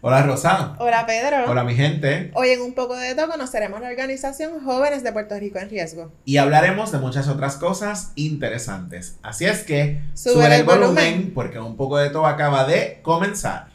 Hola Rosa. Hola Pedro. Hola mi gente. Hoy en un poco de todo conoceremos la organización Jóvenes de Puerto Rico en Riesgo. Y hablaremos de muchas otras cosas interesantes. Así es que sube, el, volumen porque un poco de todo acaba de comenzar.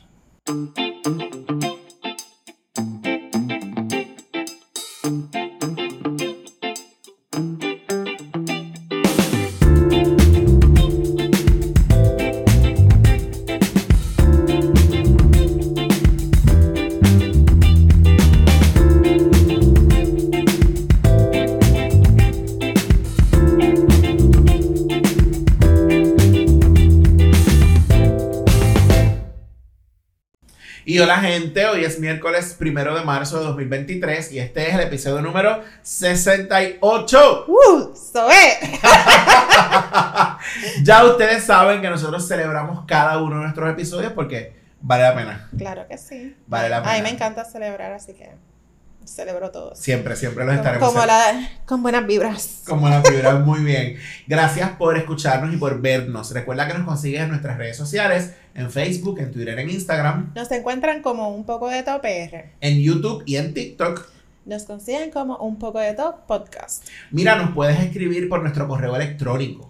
Gente, hoy es miércoles primero de marzo de 2023 y este es el episodio número 68. ¡Uh! ¡Soe! ya ustedes saben que nosotros celebramos cada uno de nuestros episodios porque vale la pena. Claro que sí. Vale la pena. A mí me encanta celebrar, así que celebro todos. Siempre, siempre los estaremos Como la, con buenas vibras. Con buenas vibras, muy bien. Gracias por escucharnos y por vernos. Recuerda que nos consigues en nuestras redes sociales, en Facebook, en Twitter, en Instagram. Nos encuentran como un poco de top PR. En YouTube y en TikTok. Nos consiguen como un poco de top podcast. Mira, nos puedes escribir por nuestro correo electrónico.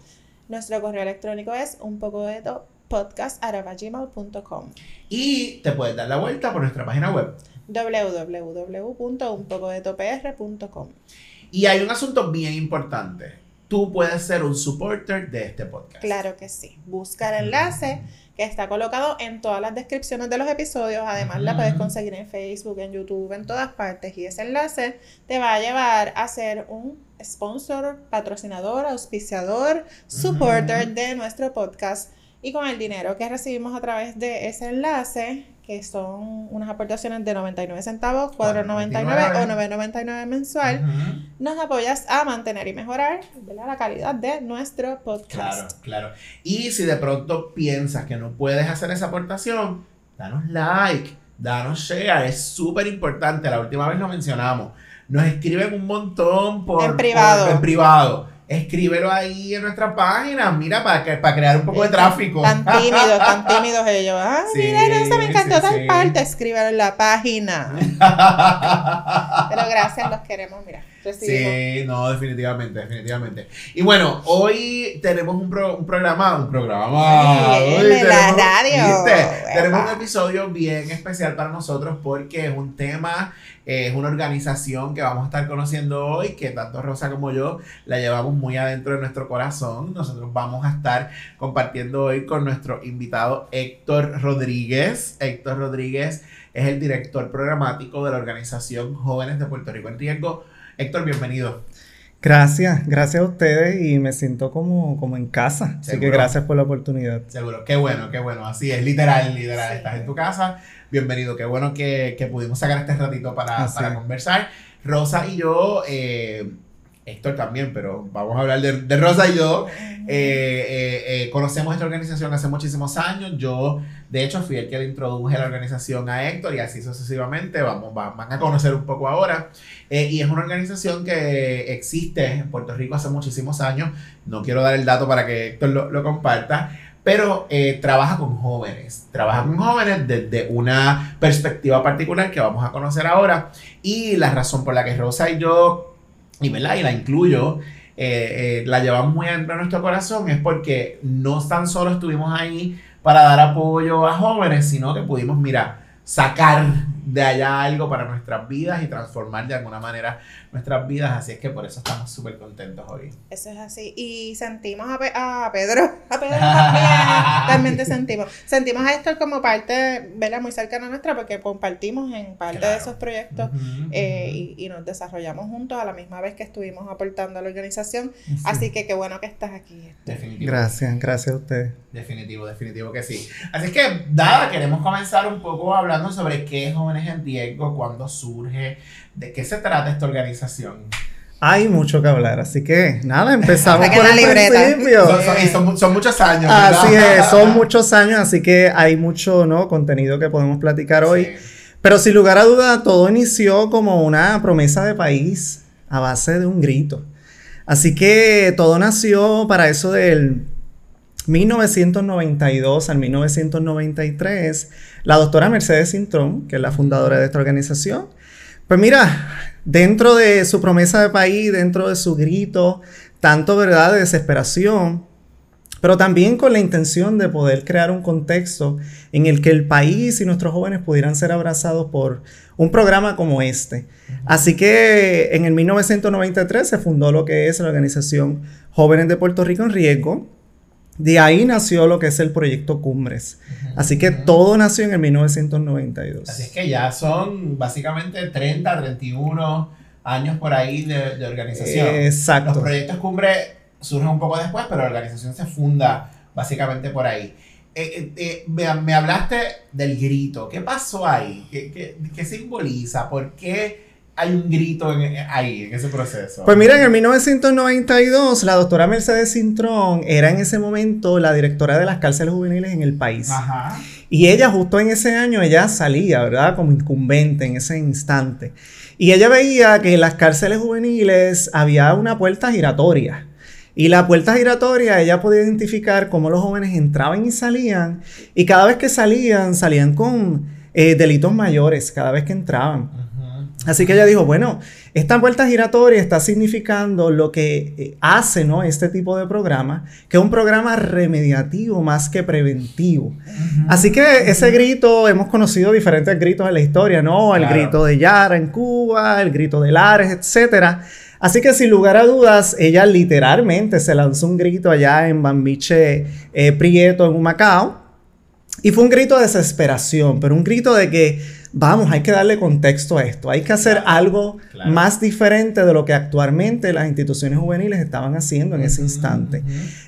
Nuestro correo electrónico es un poco de top podcast.gmail.com Y te puedes dar la vuelta por nuestra página web www.unpocodetopr.com. Y hay un asunto bien importante. Tú puedes ser un supporter de este podcast. Claro que sí. Busca el enlace que está colocado en todas las descripciones de los episodios. Además, la puedes conseguir en Facebook, en YouTube, en todas partes. Y ese enlace te va a llevar a ser un sponsor, patrocinador, auspiciador, supporter de nuestro podcast. Y con el dinero que recibimos a través de ese enlace, que son unas aportaciones de 99 centavos, 4.99 o 9.99 mensual, nos apoyas a mantener y mejorar la calidad de nuestro podcast. Claro, claro. Y si de pronto piensas que no puedes hacer esa aportación, danos like, danos share, es súper importante, la última vez lo mencionamos. Nos escriben un montón por en privado. en privado escríbelo ahí en nuestra página, mira, para, que, para crear un poco de tráfico. Tan tímidos, tan tímidos ellos. Ah, mira, no, me encantó tal parte, escríbelo en la página. Pero gracias, los queremos, mira. Sí, no, definitivamente, definitivamente. Y bueno, hoy tenemos un, un programa, un programa. hoy la radio. Tenemos un episodio bien especial para nosotros porque es un tema, es una organización que vamos a estar conociendo hoy, que tanto Rosa como yo la llevamos muy adentro de nuestro corazón. Nosotros vamos a estar compartiendo hoy con nuestro invitado Héctor Rodríguez. Héctor Rodríguez es el director programático de la organización Jóvenes de Puerto Rico en Riesgo Héctor, bienvenido. Gracias, gracias a ustedes y me siento como, como en casa. Así que gracias por la oportunidad. Seguro, qué bueno, qué bueno. Así es, literal, literal. Estás en tu casa. Bienvenido, qué bueno que, pudimos sacar este ratito para, para conversar. Rosa y yo eh, Héctor también, pero vamos a hablar de, Rosa y yo. Eh, eh, eh, conocemos esta organización hace muchísimos años. Yo, de hecho, fui el que le introduje la organización a Héctor y así sucesivamente. Vamos, van a conocer un poco ahora. y es una organización que existe en Puerto Rico hace muchísimos años. No quiero dar el dato para que Héctor lo, lo comparta. Pero trabaja con jóvenes, trabaja con jóvenes desde una perspectiva particular que vamos a conocer ahora. Y la razón por la que Rosa y yo y, ¿verdad? y la incluyo, eh, eh, la llevamos muy adentro de nuestro corazón, es porque no tan solo estuvimos ahí para dar apoyo a jóvenes, sino que pudimos, mira, sacar de allá algo para nuestras vidas y transformar de alguna manera nuestras vidas. Así es que por eso estamos súper contentos hoy. Eso es así. Y sentimos a, a Pedro, a Pedro también, realmente sentimos. Sentimos a Héctor como parte, ¿verdad? Muy cercana a nuestra porque compartimos en parte de esos proyectos eh, y, y, nos desarrollamos juntos a la misma vez que estuvimos aportando a la organización. Así que qué bueno que estás aquí. Definitivo. Gracias, gracias a usted. Definitivo, definitivo que sí. Así es que, nada, queremos comenzar un poco hablando sobre qué es Jóvenes en Riesgo, cuándo surge, de qué se trata esta organización. Hay mucho que hablar, así que nada, empezamos por el principio. Son, son, muchos años. Así es, son muchos años, así que hay mucho ¿no? contenido que podemos platicar hoy. Pero sin lugar a duda, todo inició como una promesa de país a base de un grito. Así que todo nació para eso del 1992 al 1993, la doctora Mercedes Cintrón, que es la fundadora de esta organización, pues mira, dentro de su promesa de país, dentro de su grito, tanto verdad de desesperación, pero también con la intención de poder crear un contexto en el que el país y nuestros jóvenes pudieran ser abrazados por un programa como este. Así que en el 1993 se fundó lo que es la organización Jóvenes de Puerto Rico en Riesgo, de ahí nació lo que es el proyecto Cumbres. Así que todo nació en el 1992. Así es que ya son básicamente 30, 31 años por ahí de, organización. exacto. Los proyectos Cumbres surgen un poco después, pero la organización se funda básicamente por ahí. Eh, eh, eh, me, hablaste del grito. ¿Qué pasó ahí? ¿Qué, qué, qué simboliza? ¿Por qué? Hay un grito ahí, en ese proceso? Pues mira, en el 1992, la doctora Mercedes Cintrón era en ese momento la directora de las cárceles juveniles en el país. Ajá. Y ella justo en ese año, ella salía, ¿verdad? Como incumbente en ese instante. Y ella veía que en las cárceles juveniles había una puerta giratoria. Y la puerta giratoria, ella podía identificar cómo los jóvenes entraban y salían. Y cada vez que salían, salían con eh, delitos mayores, cada vez que entraban. Así que ella dijo, bueno, esta vuelta giratoria está significando lo que eh, hace ¿no? este tipo de programa, que es un programa remediativo más que preventivo. Así que ese grito, hemos conocido diferentes gritos en la historia, ¿no? El grito de Yara en Cuba, el grito de Lares, etc. Así que sin lugar a dudas, ella literalmente se lanzó un grito allá en Bambiche eh, Prieto, en Humacao. Y fue un grito de desesperación, pero un grito de que vamos, hay que darle contexto a esto, hay que hacer algo más diferente de lo que actualmente las instituciones juveniles estaban haciendo en ese instante.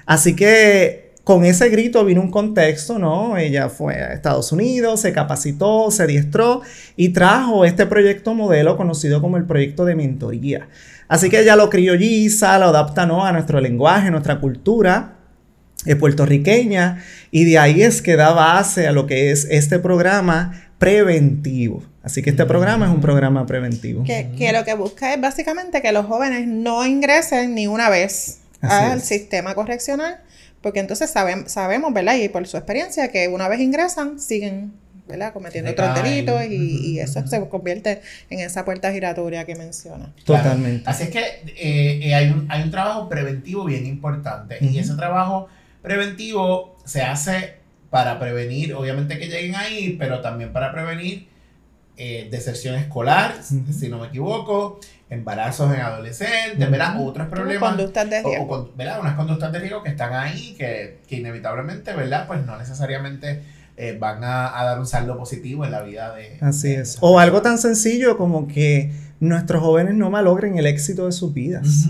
Así que con ese grito vino un contexto, ¿no? Ella fue a Estados Unidos, se capacitó, se diestró y trajo este proyecto modelo conocido como el proyecto de mentoría. Así que ella lo criolliza, lo adapta ¿no? a nuestro lenguaje, nuestra cultura eh, puertorriqueña y de ahí es que da base a lo que es este programa preventivo. Así que este programa es un programa preventivo. Que, lo que busca es básicamente que los jóvenes no ingresen ni una vez al sistema correccional, porque entonces sabemos, ¿verdad? Y por su experiencia, que una vez ingresan, siguen ¿verdad? cometiendo otros delitos y, eso se convierte en esa puerta giratoria que menciona. Totalmente. Así es que eh, eh, hay, un, hay un trabajo preventivo bien importante y ese trabajo preventivo se hace para prevenir, obviamente que lleguen ahí, pero también para prevenir eh, deserción escolar, si no me equivoco, embarazos en adolescentes, ¿verdad? Otros problemas. Conductas de riesgo. O, ¿verdad? Unas conductas de riesgo que están ahí, que, que inevitablemente, ¿verdad? Pues no necesariamente eh, van a, a, dar un saldo positivo en la vida de... Así es. O algo tan sencillo como que nuestros jóvenes no malogren el éxito de sus vidas.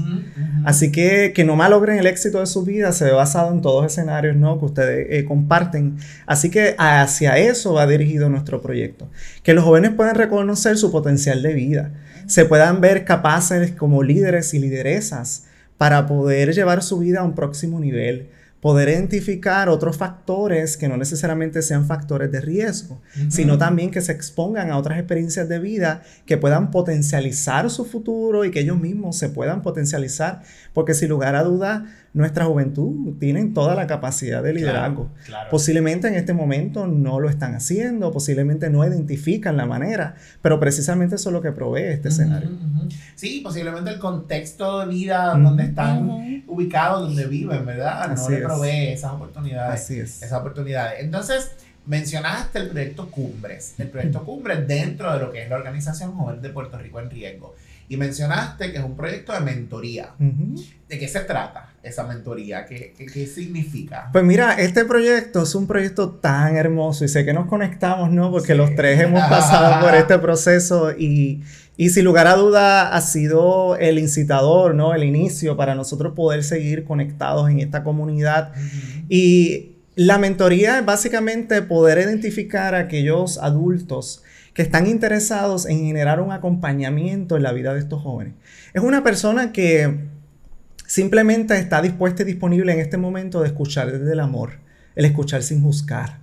Así que que no malogren el éxito de sus vidas se ve basado en todos los escenarios ¿no? que ustedes eh, comparten. Así que hacia eso va dirigido nuestro proyecto. Que los jóvenes puedan reconocer su potencial de vida, se puedan ver capaces como líderes y lideresas para poder llevar su vida a un próximo nivel poder identificar otros factores que no necesariamente sean factores de riesgo, sino también que se expongan a otras experiencias de vida que puedan potencializar su futuro y que ellos mismos se puedan potencializar, porque sin lugar a duda nuestra juventud tienen toda la capacidad de liderazgo. Posiblemente en este momento no lo están haciendo, posiblemente no identifican la manera, pero precisamente eso es lo que provee este escenario. Sí, posiblemente el contexto de vida donde están ubicados, donde viven, ¿verdad? no le provee esas oportunidades. Así es. Esas oportunidades. Entonces, mencionaste el proyecto Cumbres, el proyecto Cumbres dentro de lo que es la organización Joven de Puerto Rico en Riesgo. Y mencionaste que es un proyecto de mentoría. ¿De qué se trata esa mentoría? ¿Qué, ¿Qué, significa? Pues mira, este proyecto es un proyecto tan hermoso y sé que nos conectamos, ¿no? Porque los tres hemos pasado por este proceso y, y sin lugar a duda ha sido el incitador, ¿no? El inicio para nosotros poder seguir conectados en esta comunidad. Y la mentoría es básicamente poder identificar a aquellos adultos que están interesados en generar un acompañamiento en la vida de estos jóvenes. Es una persona que simplemente está dispuesta y disponible en este momento de escuchar desde el amor, el escuchar sin juzgar,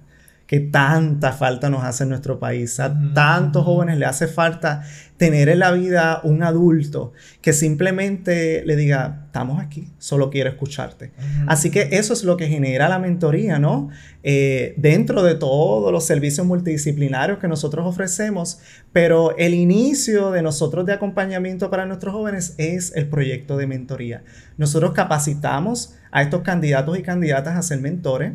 que tanta falta nos hace en nuestro país. A tantos jóvenes le hace falta tener en la vida un adulto que simplemente le diga, estamos aquí, solo quiero escucharte. Así que eso es lo que genera la mentoría, ¿no? Eh, dentro de todos los servicios multidisciplinarios que nosotros ofrecemos, pero el inicio de nosotros de acompañamiento para nuestros jóvenes es el proyecto de mentoría. Nosotros capacitamos a estos candidatos y candidatas a ser mentores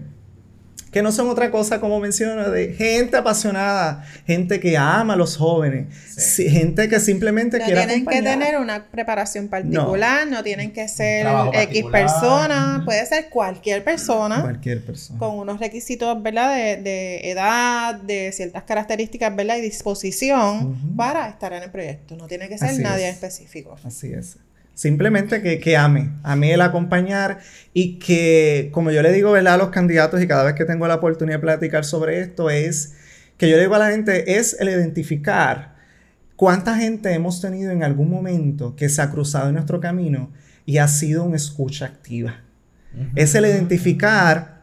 que no son otra cosa, como menciono, de gente apasionada, gente que ama a los jóvenes, gente que simplemente no quiere tienen que tener una preparación particular, no, tienen que ser X persona, puede ser cualquier persona. Cualquier persona. Con unos requisitos, ¿verdad? De, de edad, de ciertas características, ¿verdad? Y disposición para estar en el proyecto. No tiene que ser nadie específico. Así es. Simplemente que, que ame, ame el acompañar y que, como yo le digo ¿verdad? a los candidatos y cada vez que tengo la oportunidad de platicar sobre esto, es que yo le digo a la gente, es el identificar cuánta gente hemos tenido en algún momento que se ha cruzado en nuestro camino y ha sido una escucha activa. Es el identificar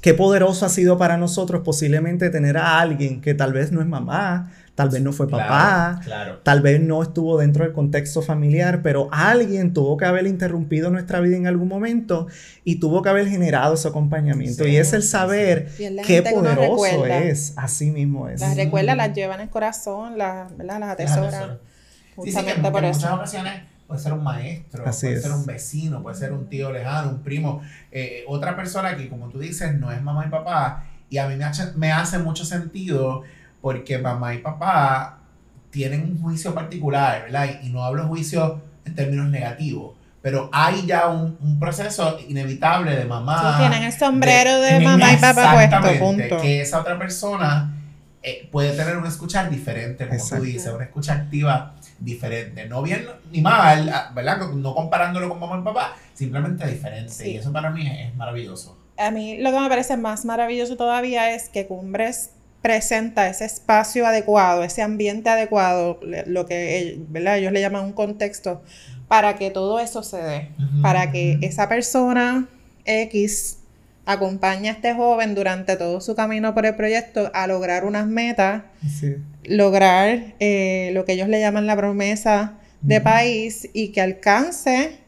qué poderoso ha sido para nosotros posiblemente tener a alguien que tal vez no es mamá, tal vez no fue papá, tal vez no estuvo dentro del contexto familiar, pero alguien tuvo que haber interrumpido nuestra vida en algún momento y tuvo que haber generado ese acompañamiento. y es el saber qué poderoso es, así mismo es. Las recuerda, las lleva en el corazón, las, las atesora. Justamente por eso. En muchas ocasiones puede ser un maestro, puede ser un vecino, puede ser un tío lejano, un primo, eh, otra persona que, como tú dices, no es mamá y papá. Y a mí me me hace mucho sentido porque mamá y papá tienen un juicio particular, ¿verdad? Y, no hablo juicio en términos negativos, pero hay ya un, proceso inevitable de mamá. Sí, tienen el sombrero de, mamá y papá puesto, punto. Que esa otra persona eh, puede tener una escucha diferente, como tú dices, una escucha activa diferente. No bien ni mal, ah, ¿verdad? No comparándolo con mamá y papá, simplemente diferente. Y eso para mí es maravilloso. A mí lo que me parece más maravilloso todavía es que Cumbres presenta ese espacio adecuado, ese ambiente adecuado, lo que ¿verdad? ellos le llaman un contexto, para que todo eso se dé, para que esa persona X acompañe a este joven durante todo su camino por el proyecto a lograr unas metas, lograr eh, lo que ellos le llaman la promesa de país y que alcance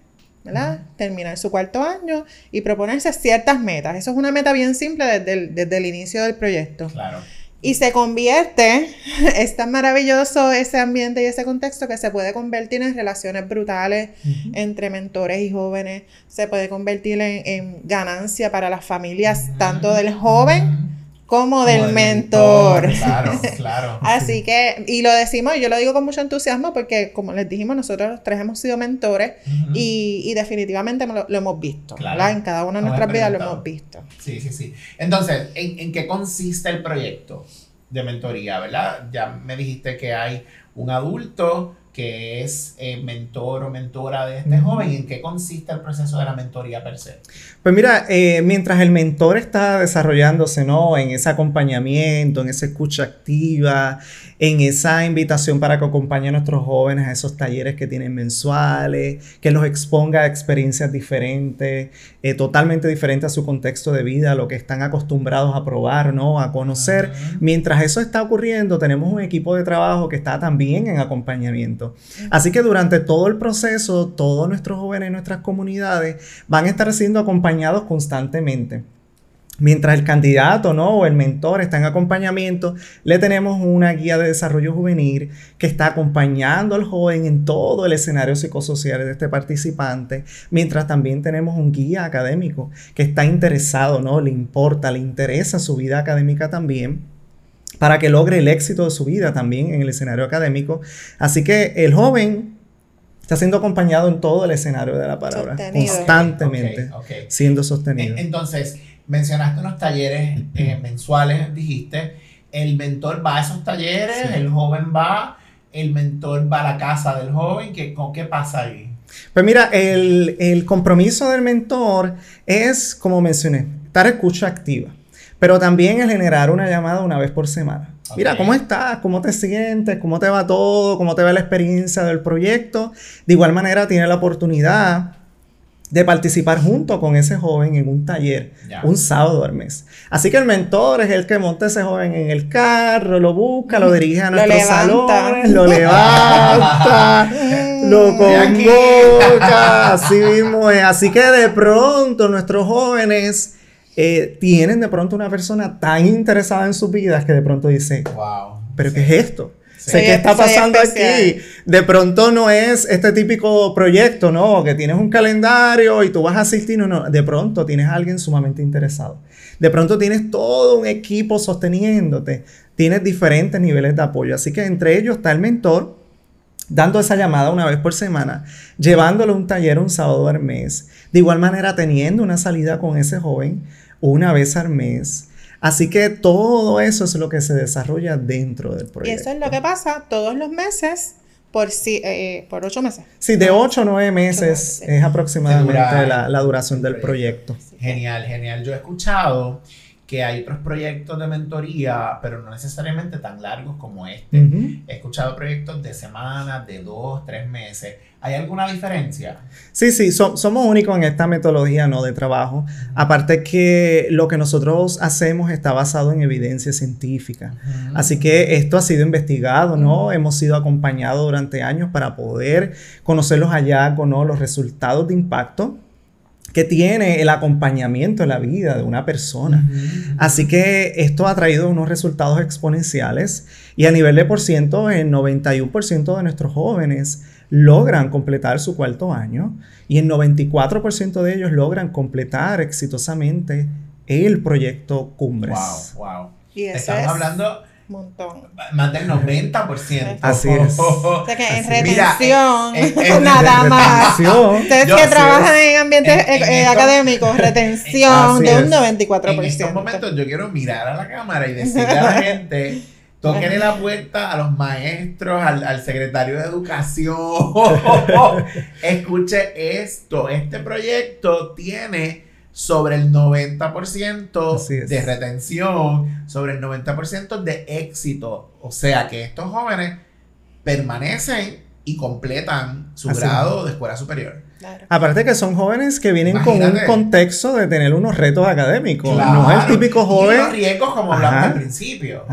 ¿verdad? Terminar su cuarto año y proponerse ciertas metas. Eso es una meta bien simple desde desde el inicio del proyecto. Claro. Y se convierte, es tan maravilloso ese ambiente y ese contexto que se puede convertir en relaciones brutales entre mentores y jóvenes, se puede convertir en, ganancia para las familias, tanto del joven como, del, mentor. Claro, claro. Así que, y lo decimos, yo lo digo con mucho entusiasmo porque, como les dijimos, nosotros los tres hemos sido mentores y, definitivamente lo, hemos visto, En cada una de nuestras vidas lo hemos visto. Sí, sí, sí. Entonces, ¿en, ¿en qué consiste el proyecto de mentoría, verdad? Ya me dijiste que hay un adulto que es eh, mentor o mentora de este joven y en qué consiste el proceso de la mentoría per se. Pues mira, eh, mientras el mentor está desarrollándose, ¿no? En ese acompañamiento, en esa escucha activa, en esa invitación para que acompañe a nuestros jóvenes a esos talleres que tienen mensuales, que los exponga a experiencias diferentes, eh, totalmente diferentes a su contexto de vida, a lo que están acostumbrados a probar, ¿no? A conocer. Mientras eso está ocurriendo, tenemos un equipo de trabajo que está también en acompañamiento. Así que durante todo el proceso, todos nuestros jóvenes en nuestras comunidades van a estar siendo acompañados constantemente. Mientras el candidato ¿no? o el mentor está en acompañamiento, le tenemos una guía de desarrollo juvenil que está acompañando al joven en todo el escenario psicosocial de este participante, mientras también tenemos un guía académico que está interesado, ¿no? le importa, le interesa su vida académica también para que logre el éxito de su vida también en el escenario académico. Así que el joven está siendo acompañado en todo el escenario de la palabra, constantemente, siendo sostenido. Entonces, mencionaste unos talleres eh, mensuales, dijiste, el mentor va a esos talleres, el joven va, el mentor va a la casa del joven, ¿qué, qué pasa ahí? Pues mira, el, el compromiso del mentor es, como mencioné, estar escucha activa, pero también el generar una llamada una vez por semana. Mira, ¿cómo estás? ¿Cómo te sientes? ¿Cómo te va todo? ¿Cómo te va la experiencia del proyecto? De igual manera, tiene la oportunidad de participar junto con ese joven en un taller un sábado al mes. Así que el mentor es el que monta a ese joven en el carro, lo busca, lo dirige a nuestros salones, lo levanta, lo convoca, así mismo es. Así que de pronto nuestros jóvenes eh, tienen de pronto una persona tan interesada en sus vidas que de pronto dice, wow, pero ¿qué es esto? ¿Qué está pasando aquí? De pronto no es este típico proyecto, ¿no? Que tienes un calendario y tú vas a asistir, no, no. De pronto tienes a alguien sumamente interesado. De pronto tienes todo un equipo sosteniéndote. Tienes diferentes niveles de apoyo. Así que entre ellos está el mentor, dando esa llamada una vez por semana, llevándolo a un taller un sábado al mes. De igual manera, teniendo una salida con ese joven una vez al mes Así que todo eso es lo que se desarrolla dentro del proyecto. Y eso es lo que pasa todos los meses por, si, eh, por ocho meses. Sí, de ocho o nueve meses es aproximadamente la, la, duración del proyecto. Genial, genial. Yo he escuchado que hay otros proyectos de mentoría, pero no necesariamente tan largos como este. He escuchado proyectos de semanas, de dos, tres meses. ¿Hay alguna diferencia? Sí, sí, somos únicos en esta metodología ¿no? de trabajo. Aparte que lo que nosotros hacemos está basado en evidencia científica. Así que esto ha sido investigado, ¿no? Hemos sido acompañados durante años para poder conocer los hallazgos, ¿no? Los resultados de impacto que tiene el acompañamiento en la vida de una persona. Así que esto ha traído unos resultados exponenciales y a nivel de por ciento, el 91% de nuestros jóvenes logran completar su cuarto año y el 94% de ellos logran completar exitosamente el proyecto Cumbres. Wow, wow. Estamos hablando montón. Más del 90%. Así es. O sea que en retención, nada más. Ustedes que trabajan en ambientes eh, académicos, retención de un 94%. En estos momentos yo quiero mirar a la cámara y decirle a la gente, toquenle la puerta a los maestros, al, al secretario de educación. Escuche esto, este proyecto tiene sobre el 90% de retención, sobre el 90% de éxito. O sea que estos jóvenes permanecen y completan su grado de escuela superior. Aparte que son jóvenes que vienen con un contexto de tener unos retos académicos. No es el típico joven. Y los riesgos como hablamos al principio.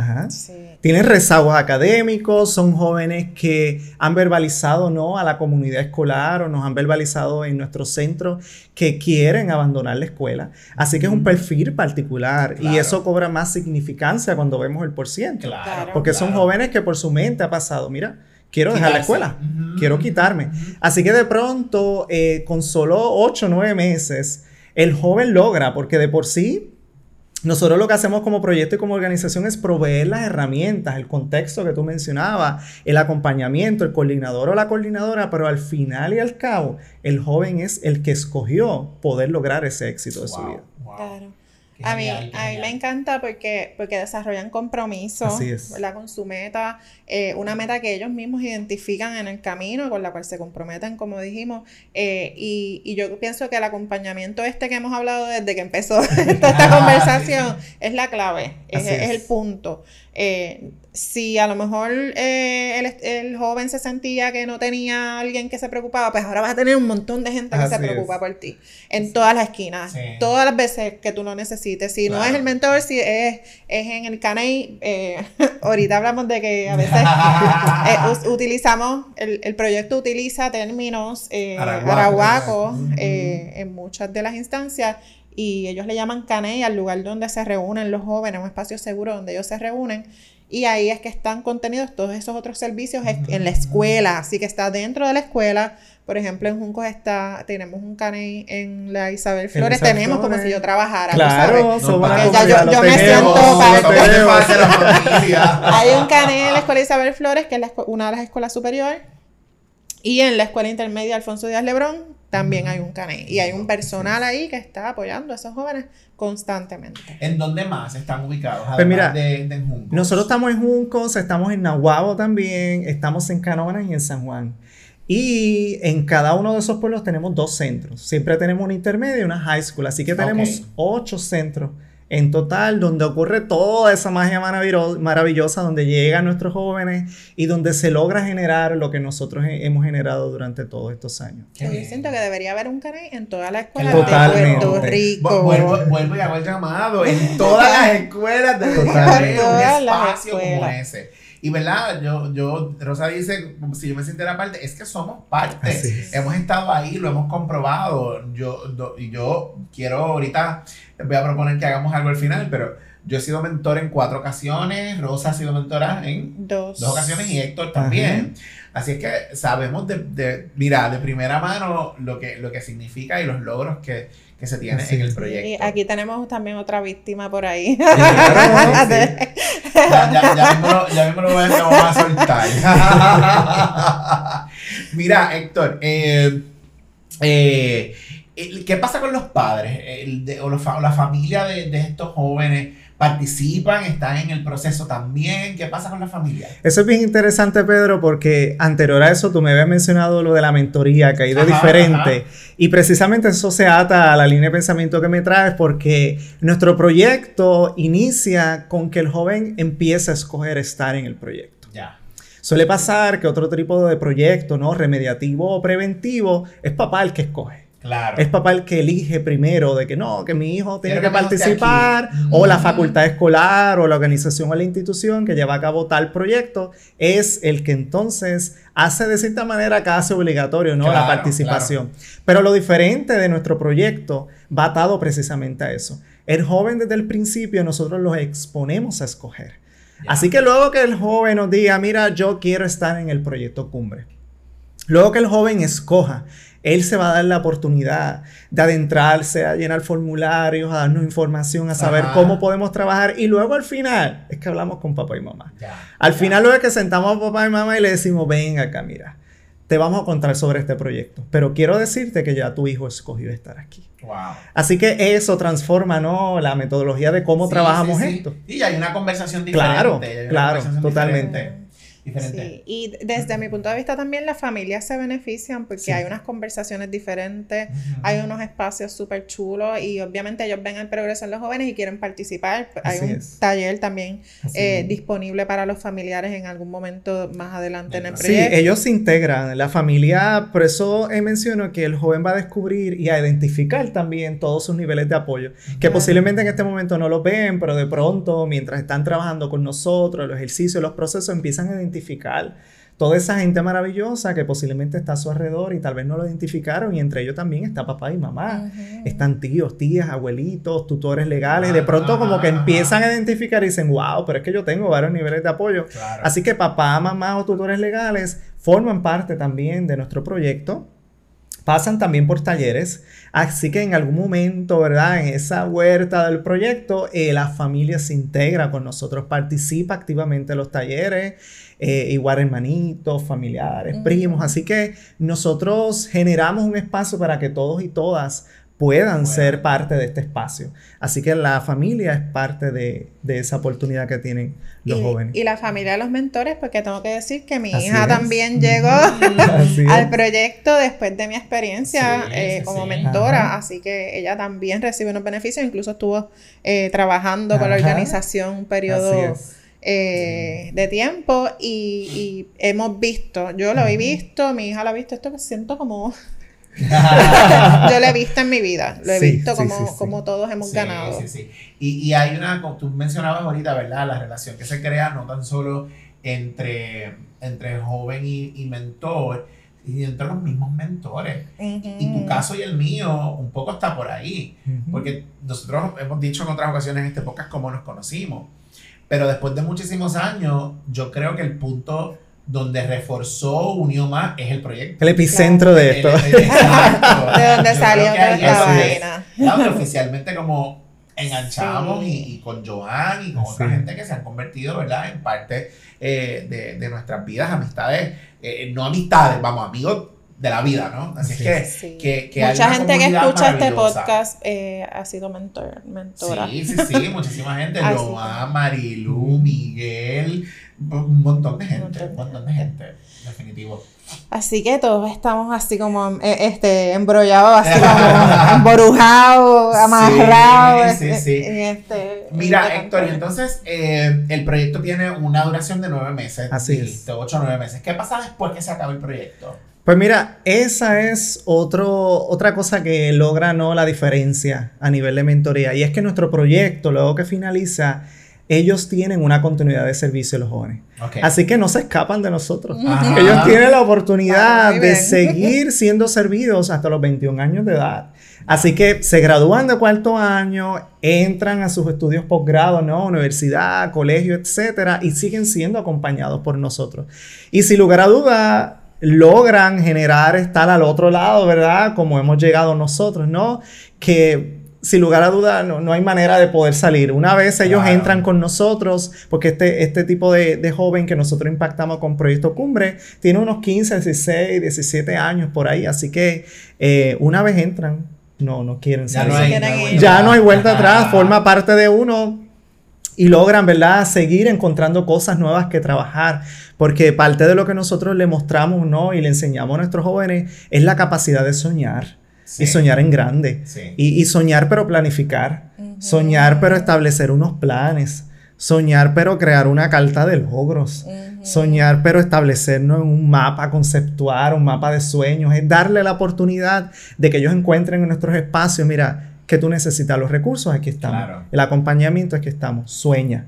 Tienen rezagos académicos, son jóvenes que han verbalizado ¿no? a la comunidad escolar o nos han verbalizado en nuestro centro que quieren abandonar la escuela. Así que es un perfil particular y eso cobra más significancia cuando vemos el por ciento. porque son jóvenes que por su mente ha pasado, mira, quiero dejar la escuela, quiero quitarme. Así que de pronto, eh, con solo 8 o 9 meses, el joven logra, porque de por sí, nosotros lo que hacemos como proyecto y como organización es proveer las herramientas, el contexto que tú mencionabas, el acompañamiento, el coordinador o la coordinadora, pero al final y al cabo, el joven es el que escogió poder lograr ese éxito de su vida. Claro a mí, a mí me encanta porque, porque desarrollan compromiso con su meta, eh, una meta que ellos mismos identifican en el camino, con la cual se comprometen, como dijimos. Eh, y, y, yo pienso que el acompañamiento este que hemos hablado desde que empezó esta conversación es la clave, es, es, el punto. Eh, si a lo mejor eh, el, el, joven se sentía que no tenía alguien que se preocupaba, pues ahora vas a tener un montón de gente que se preocupa por ti. En todas las esquinas, todas las veces que tú lo necesites. Si no es el mentor, si es, es en el canal, eh, ahorita hablamos de que a veces eh, utilizamos, el, el, proyecto utiliza términos eh, arahuacos en muchas de las instancias y ellos le llaman caney al lugar donde se reúnen los jóvenes, un espacio seguro donde ellos se reúnen y ahí es que están contenidos todos esos otros servicios en la escuela, así que está dentro de la escuela. Por ejemplo, en Juncos está, tenemos un caney en la Isabel Flores, tenemos como si yo trabajara. Claro, yo, yo me siento parte. Hay un caney en la escuela Isabel Flores, que es una de las escuelas superiores, y en la escuela intermedia Alfonso Díaz Lebrón, también hay un CANE. Y hay un personal ahí que está apoyando a esos jóvenes constantemente. ¿En dónde más están ubicados? Pues mira, de, Juncos? nosotros estamos en Juncos, estamos en Nahuabo también, estamos en Canóvanas y en San Juan. Y en cada uno de esos pueblos tenemos dos centros. Siempre tenemos un intermedio y una high school. Así que tenemos ocho centros en total, donde ocurre toda esa magia maravillosa, donde llegan nuestros jóvenes y donde se logra generar lo que nosotros hemos generado durante todos estos años. Yo siento que debería haber un canal en todas las escuelas de Puerto Rico. Vuelvo, vuelvo y hago el llamado en todas las escuelas de Puerto Rico. un espacio como ese. Y verdad, yo, yo, Rosa dice, si yo me sintiera parte, es que somos parte. Hemos estado ahí, lo hemos comprobado. Yo, y yo quiero ahorita les voy a proponer que hagamos algo al final, pero yo he sido mentor en cuatro ocasiones, Rosa ha sido mentora en dos, ocasiones y Héctor también. Así es que sabemos de, de, mira, de primera mano lo que, lo que significa y los logros que, que se tienen en el proyecto. Y aquí tenemos también otra víctima por ahí. ya, ya, ya, mismo lo, ya mismo lo vamos a soltar. mira, Héctor, eh, eh, ¿Qué pasa con los padres o, la familia de, estos jóvenes? ¿Participan? ¿Están en el proceso también? ¿Qué pasa con la familia? Eso es bien interesante, Pedro, porque anterior a eso tú me habías mencionado lo de la mentoría, que ha ido diferente. Y precisamente eso se ata a la línea de pensamiento que me traes, porque nuestro proyecto inicia con que el joven empiece a escoger estar en el proyecto. Ya. Suele pasar que otro tipo de proyecto, ¿no? Remediativo o preventivo, es papá el que escoge. Es papá el que elige primero de que no, que mi hijo tiene que, participar, o la facultad escolar, o la organización o la institución que lleva a cabo tal proyecto, es el que entonces hace de cierta manera casi obligatorio ¿no? la participación. Pero lo diferente de nuestro proyecto va atado precisamente a eso. El joven desde el principio nosotros los exponemos a escoger. Así que luego que el joven nos diga, mira, yo quiero estar en el proyecto cumbre. Luego que el joven escoja él se va a dar la oportunidad de adentrarse, a llenar formularios, a darnos información, a saber cómo podemos trabajar. Y luego al final es que hablamos con papá y mamá. Al final luego es que sentamos a papá y mamá y le decimos, ven acá, mira, te vamos a contar sobre este proyecto. Pero quiero decirte que ya tu hijo escogió estar aquí. Así que eso transforma, ¿no? La metodología de cómo trabajamos esto. Y hay una conversación diferente. Claro, claro, totalmente. Sí, y desde mi punto de vista también las familias se benefician porque hay unas conversaciones diferentes, hay unos espacios súper chulos y obviamente ellos ven el progreso en los jóvenes y quieren participar. Hay un taller también eh, disponible para los familiares en algún momento más adelante en el proyecto. Sí, ellos se integran, la familia, por eso he mencionado que el joven va a descubrir y a identificar también todos sus niveles de apoyo, que posiblemente en este momento no lo ven, pero de pronto mientras están trabajando con nosotros, los ejercicios, los procesos, empiezan a identificar identificar toda esa gente maravillosa que posiblemente está a su alrededor y tal vez no lo identificaron y entre ellos también está papá y mamá, están tíos, tías, abuelitos, tutores legales, de pronto como que empiezan a identificar y dicen, wow, pero es que yo tengo varios niveles de apoyo. Así que papá, mamá o tutores legales forman parte también de nuestro proyecto. Pasan también por talleres, así que en algún momento, ¿verdad? En esa huerta del proyecto, eh, la familia se integra con nosotros, participa activamente en los talleres, eh, igual hermanitos, familiares, primos. Así que nosotros generamos un espacio para que todos y todas puedan ser parte de este espacio. Así que la familia es parte de, esa oportunidad que tienen los jóvenes. Y la familia de los mentores, porque tengo que decir que mi hija también llegó al proyecto después de mi experiencia eh, como mentora, así que ella también recibe unos beneficios, incluso estuvo eh, trabajando con la organización un periodo eh, de tiempo y, hemos visto, yo lo he visto, mi hija lo ha visto, esto que siento como... yo lo he visto en mi vida, lo he visto como, como todos hemos ganado. Y, y hay una, como tú mencionabas ahorita, ¿verdad? La relación que se crea no tan solo entre, entre joven y, mentor, y entre los mismos mentores. Y tu caso y el mío un poco está por ahí, porque nosotros hemos dicho en otras ocasiones en este podcast cómo nos conocimos. Pero después de muchísimos años, yo creo que el punto donde reforzó, unió más, es el proyecto. El epicentro de esto. exacto. de donde salió esta vaina. Claro, oficialmente como enganchamos y, con Joan y con otra gente que se han convertido, ¿verdad? En parte eh, de, de, nuestras vidas, amistades, eh, no amistades, vamos, amigos de la vida, ¿no? Así es que, que, Mucha gente que escucha este podcast eh, ha sido mentor, mentora. Sí, sí, sí, muchísima gente. Loa, Marilu, Miguel, Un montón de gente, un montón de gente, definitivo. Así que todos estamos así como eh, este, embrollados, así como emborujados, amarrados. Sí, sí, sí. Este, Mira, Héctor, y entonces eh, el proyecto tiene una duración de nueve meses. Así es. De ocho o nueve meses. ¿Qué pasa después que se acaba el proyecto? Pues mira, esa es otro, otra cosa que logra ¿no? la diferencia a nivel de mentoría. Y es que nuestro proyecto, luego que finaliza, ellos tienen una continuidad de servicio a los jóvenes. Así que no se escapan de nosotros. Ellos tienen la oportunidad ah, de seguir siendo servidos hasta los 21 años de edad. Así que se gradúan de cuarto año, entran a sus estudios posgrado, ¿no? Universidad, colegio, etcétera, y siguen siendo acompañados por nosotros. Y sin lugar a duda, logran generar estar al otro lado, ¿verdad? Como hemos llegado nosotros, ¿no? Que sin lugar a duda no, hay manera de poder salir. Una vez ellos entran con nosotros, porque este, este tipo de, joven que nosotros impactamos con Proyecto Cumbre tiene unos 15, 16, 17 años por ahí, así que eh, una vez entran, no, no quieren salir. Ya no hay, vuelta atrás, forma parte de uno y logran, ¿verdad?, seguir encontrando cosas nuevas que trabajar, porque parte de lo que nosotros le mostramos, ¿no?, y le enseñamos a nuestros jóvenes es la capacidad de soñar. Y soñar en grande. Y, soñar pero planificar. Soñar pero establecer unos planes. Soñar pero crear una carta de logros. Soñar pero establecernos en un mapa conceptual, un mapa de sueños. Es darle la oportunidad de que ellos encuentren en nuestros espacios, mira, que tú necesitas los recursos, aquí estamos. El acompañamiento, aquí estamos. Sueña.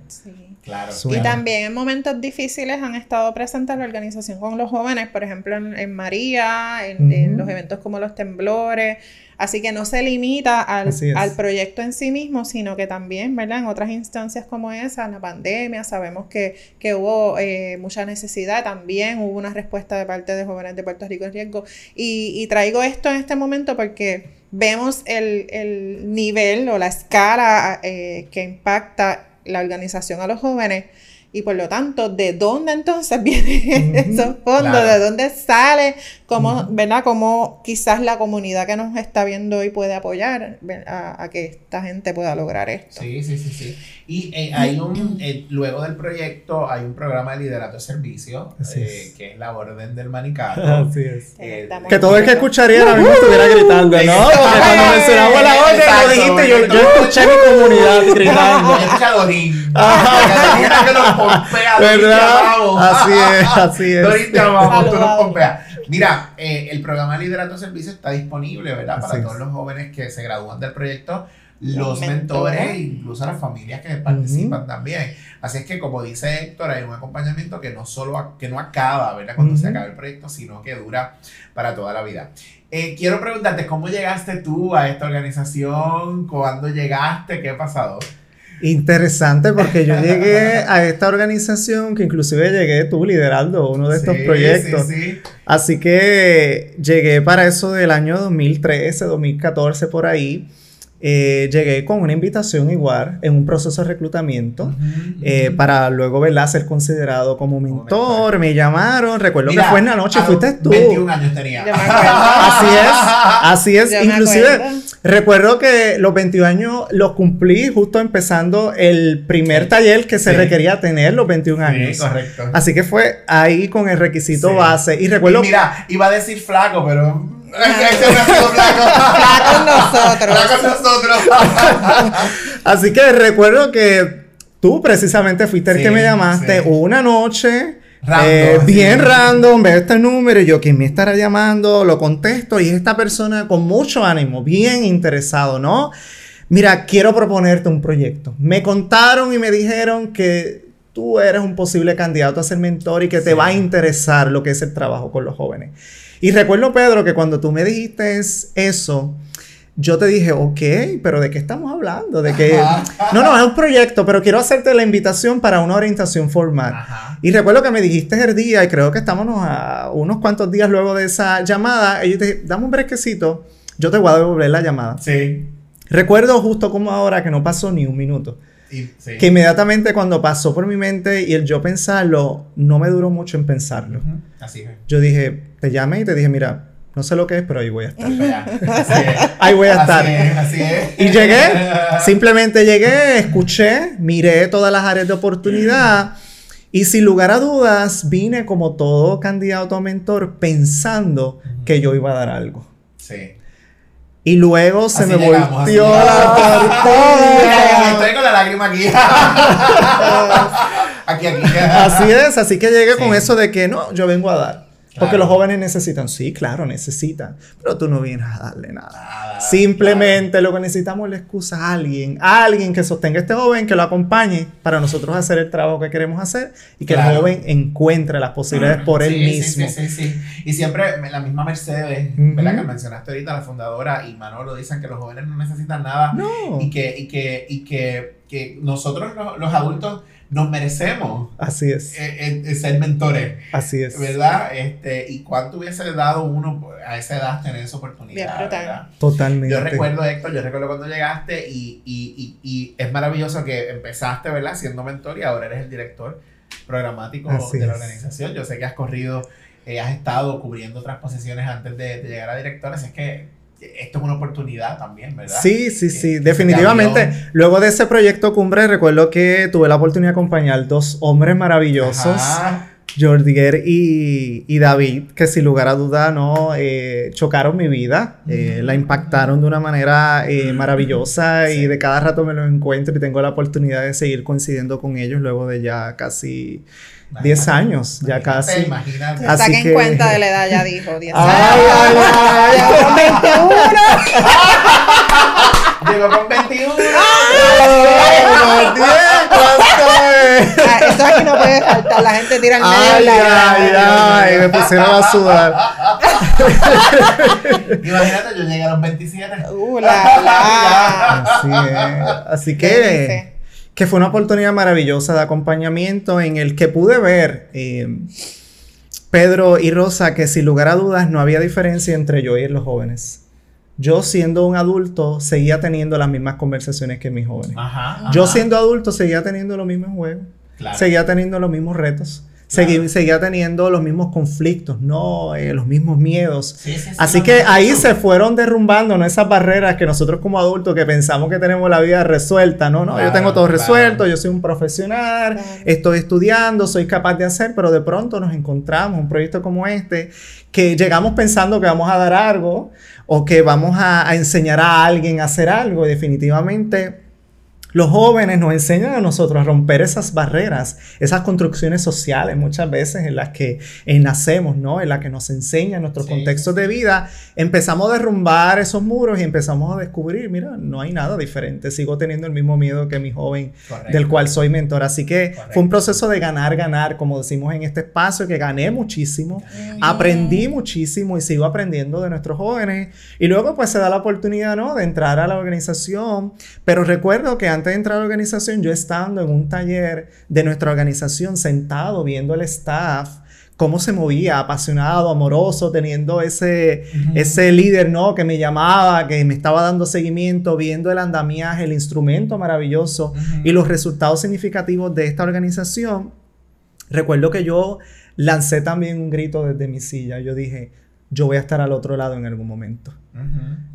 Claro. Y también en momentos difíciles han estado presentes la organización con los jóvenes, por ejemplo en, María, en, los eventos como los temblores. Así que no se limita al, proyecto en sí mismo, sino que también, ¿verdad? En otras instancias como esa, en la pandemia, sabemos que, hubo eh, mucha necesidad, también hubo una respuesta de parte de jóvenes de Puerto Rico en riesgo. Y, traigo esto en este momento porque vemos el, nivel o la escala eh, que impacta la organización a los jóvenes y por lo tanto, ¿de dónde entonces vienen esos fondos? ¿De dónde sale? ¿Cómo, ¿verdad? Cómo quizás la comunidad que nos está viendo hoy puede apoyar a, que esta gente pueda lograr esto? Sí, sí, sí, sí. Y eh, hay un, eh, luego del proyecto hay un programa de liderato de servicio, eh, que es la Orden del Manicato. Así es. que todo el que escucharía ahora mismo estuviera gritando, ¿no? Porque cuando mencionamos la orden, lo dijiste, yo, yo escuché mi comunidad gritando. ¿Verdad? Así es, así es. Dorín, te amamos, tú nos pompeas. Mira, eh, el programa de Liderato de Servicio está disponible, ¿verdad? Para todos los jóvenes que se gradúan del proyecto, los, mentores, e incluso las familias que participan también. Así es que, como dice Héctor, hay un acompañamiento que no solo que no acaba, ¿verdad? Cuando se acaba el proyecto, sino que dura para toda la vida. Eh, quiero preguntarte, ¿cómo llegaste tú a esta organización? ¿Cuándo llegaste? ¿Qué ha pasado? Interesante porque yo llegué a esta organización que inclusive llegué tú liderando uno de estos proyectos. Así que llegué para eso del año 2013, 2014 por ahí. Eh, llegué con una invitación igual en un proceso de reclutamiento eh, para luego ¿verdad? ser considerado como mentor. Me llamaron, recuerdo que fue en la noche, fuiste tú. 21 años tenía. así es, así es. Inclusive recuerdo que los 21 años los cumplí justo empezando el primer taller que se requería tener los 21 años. Sí, correcto. Así que fue ahí con el requisito base. Y recuerdo... mira, iba a decir flaco, pero nosotros. Así que recuerdo que tú precisamente fuiste el que me llamaste una noche. Eh, bien random, veo este número y yo, ¿quién me estará llamando? Lo contesto y es esta persona con mucho ánimo, bien interesado, ¿no? Mira, quiero proponerte un proyecto. Me contaron y me dijeron que tú eres un posible candidato a ser mentor y que te va a interesar lo que es el trabajo con los jóvenes. Y recuerdo, Pedro, que cuando tú me dijiste eso, yo te dije, ok, pero ¿de qué estamos hablando? De que, no, no, es un proyecto, pero quiero hacerte la invitación para una orientación formal. Y recuerdo que me dijiste el día, y creo que estamos a unos cuantos días luego de esa llamada, y yo te dije, dame un brequecito, yo te voy a devolver la llamada. Sí. Recuerdo justo como ahora que no pasó ni un minuto. Que inmediatamente cuando pasó por mi mente y el yo pensarlo, no me duró mucho en pensarlo. Así es. Yo dije, te llamé y te dije, mira, no sé lo que es, pero ahí voy a estar. ahí voy a estar. Así es, así es. Y llegué, simplemente llegué, escuché, miré todas las áreas de oportunidad. Y sin lugar a dudas, vine como todo candidato a mentor pensando que yo iba a dar algo. Sí. Y luego se me volvió la Estoy con la lágrima aquí. aquí, aquí. Así es, así que llegué con eso de que no, yo vengo a dar. Porque los jóvenes necesitan, sí, claro, necesitan, pero tú no vienes a darle nada. Simplemente lo que necesitamos es la excusa a alguien, a alguien que sostenga a este joven, que lo acompañe para nosotros hacer el trabajo que queremos hacer y que el joven encuentre las posibilidades por él mismo. Sí, sí, sí, Y siempre la misma Mercedes, ¿verdad? Que mencionaste ahorita, la fundadora y Manolo dicen que los jóvenes no necesitan nada y que, y que, y que, que nosotros los adultos nos merecemos. Así es. Eh, eh, eh, ser mentores. Así es. ¿Verdad? Este, y cuánto hubiese dado uno a esa edad tener esa oportunidad. ¿verdad? Totalmente. Yo recuerdo, Héctor, yo recuerdo cuando llegaste y, y, y, y, es maravilloso que empezaste, ¿verdad? Siendo mentor y ahora eres el director programático de la organización. Yo sé que has corrido, has estado cubriendo otras posiciones antes de, de llegar a director, así es que esto es una oportunidad también, ¿verdad? Sí, sí, sí, definitivamente. Luego de ese proyecto Cumbre, recuerdo que tuve la oportunidad de acompañar dos hombres maravillosos. Jordier y, y, David, que sin lugar a duda no eh, chocaron mi vida, eh, la impactaron de una manera eh, maravillosa y de cada rato me los encuentro y tengo la oportunidad de seguir coincidiendo con ellos luego de ya casi 10 años, ya casi. Imagínate. Así Saquen que... cuenta de la edad, ya dijo, 10 años. Ay, ay, ay, con 21. Llegó con 21. Ah, esto aquí no puede faltar, la gente tira el medio ay, la Ay, ay, me pusieron a sudar. Imagínate, yo llegué a los 27. Uh, la, la. Así es. Así que que fue una oportunidad maravillosa de acompañamiento en el que pude ver, eh, Pedro y Rosa, que sin lugar a dudas no había diferencia entre yo y los jóvenes. Yo siendo un adulto seguía teniendo las mismas conversaciones que mis jóvenes. Yo siendo adulto seguía teniendo los mismos juegos. Seguía teniendo los mismos retos seguía teniendo los mismos conflictos, ¿no? Eh, los mismos miedos. Así que ahí se fueron derrumbando ¿no? esas barreras que nosotros como adultos que pensamos que tenemos la vida resuelta, ¿no? no yo tengo todo resuelto, yo soy un profesional, estoy estudiando, soy capaz de hacer, pero de pronto nos encontramos un proyecto como este que llegamos pensando que vamos a dar algo o que vamos a, a enseñar a alguien a hacer algo y definitivamente los jóvenes nos enseñan a nosotros a romper esas barreras, esas construcciones sociales muchas veces en las que eh, nacemos, ¿no? En las que nos enseñan nuestros contextos de vida. Empezamos a derrumbar esos muros y empezamos a descubrir, mira, no hay nada diferente. Sigo teniendo el mismo miedo que mi joven del cual soy mentor. Así que fue un proceso de ganar, ganar, como decimos en este espacio, que gané muchísimo, aprendí muchísimo y sigo aprendiendo de nuestros jóvenes. Y luego pues se da la oportunidad, ¿no? De entrar a la organización. Pero recuerdo que antes de entrar a la organización, yo estando en un taller de nuestra organización, sentado viendo el staff, cómo se movía, apasionado, amoroso, teniendo ese, ese líder, ¿no? Que me llamaba, que me estaba dando seguimiento, viendo el andamiaje, el instrumento maravilloso y los resultados significativos de esta organización. Recuerdo que yo lancé también un grito desde mi silla. Yo dije, yo voy a estar al otro lado en algún momento.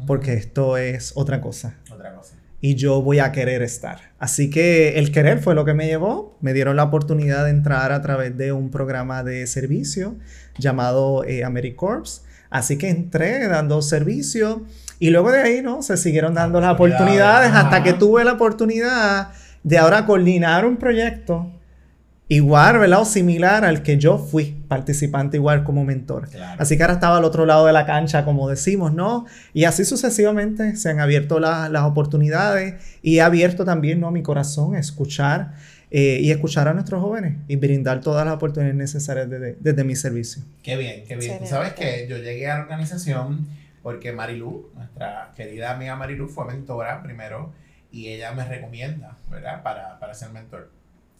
Porque esto es otra cosa. Otra cosa y yo voy a querer estar. Así que el querer fue lo que me llevó. Me dieron la oportunidad de entrar a través de un programa de servicio llamado eh, AmeriCorps. Así que entré dando servicio y luego de ahí, ¿no? Se siguieron dando las oportunidades hasta que tuve la oportunidad de ahora coordinar un proyecto igual, ¿verdad? O similar al que yo fui participante igual como mentor. Así que ahora estaba al otro lado de la cancha, como decimos, ¿no? Y así sucesivamente se han abierto las oportunidades y he abierto también, ¿no? Mi corazón a escuchar eh, y escuchar a nuestros jóvenes y brindar todas las oportunidades necesarias desde, mi servicio. Qué bien, qué bien. Tú sabes que yo llegué a la organización porque Marilu, nuestra querida amiga Marilu, fue mentora primero y ella me recomienda, ¿verdad? Para, para ser mentor.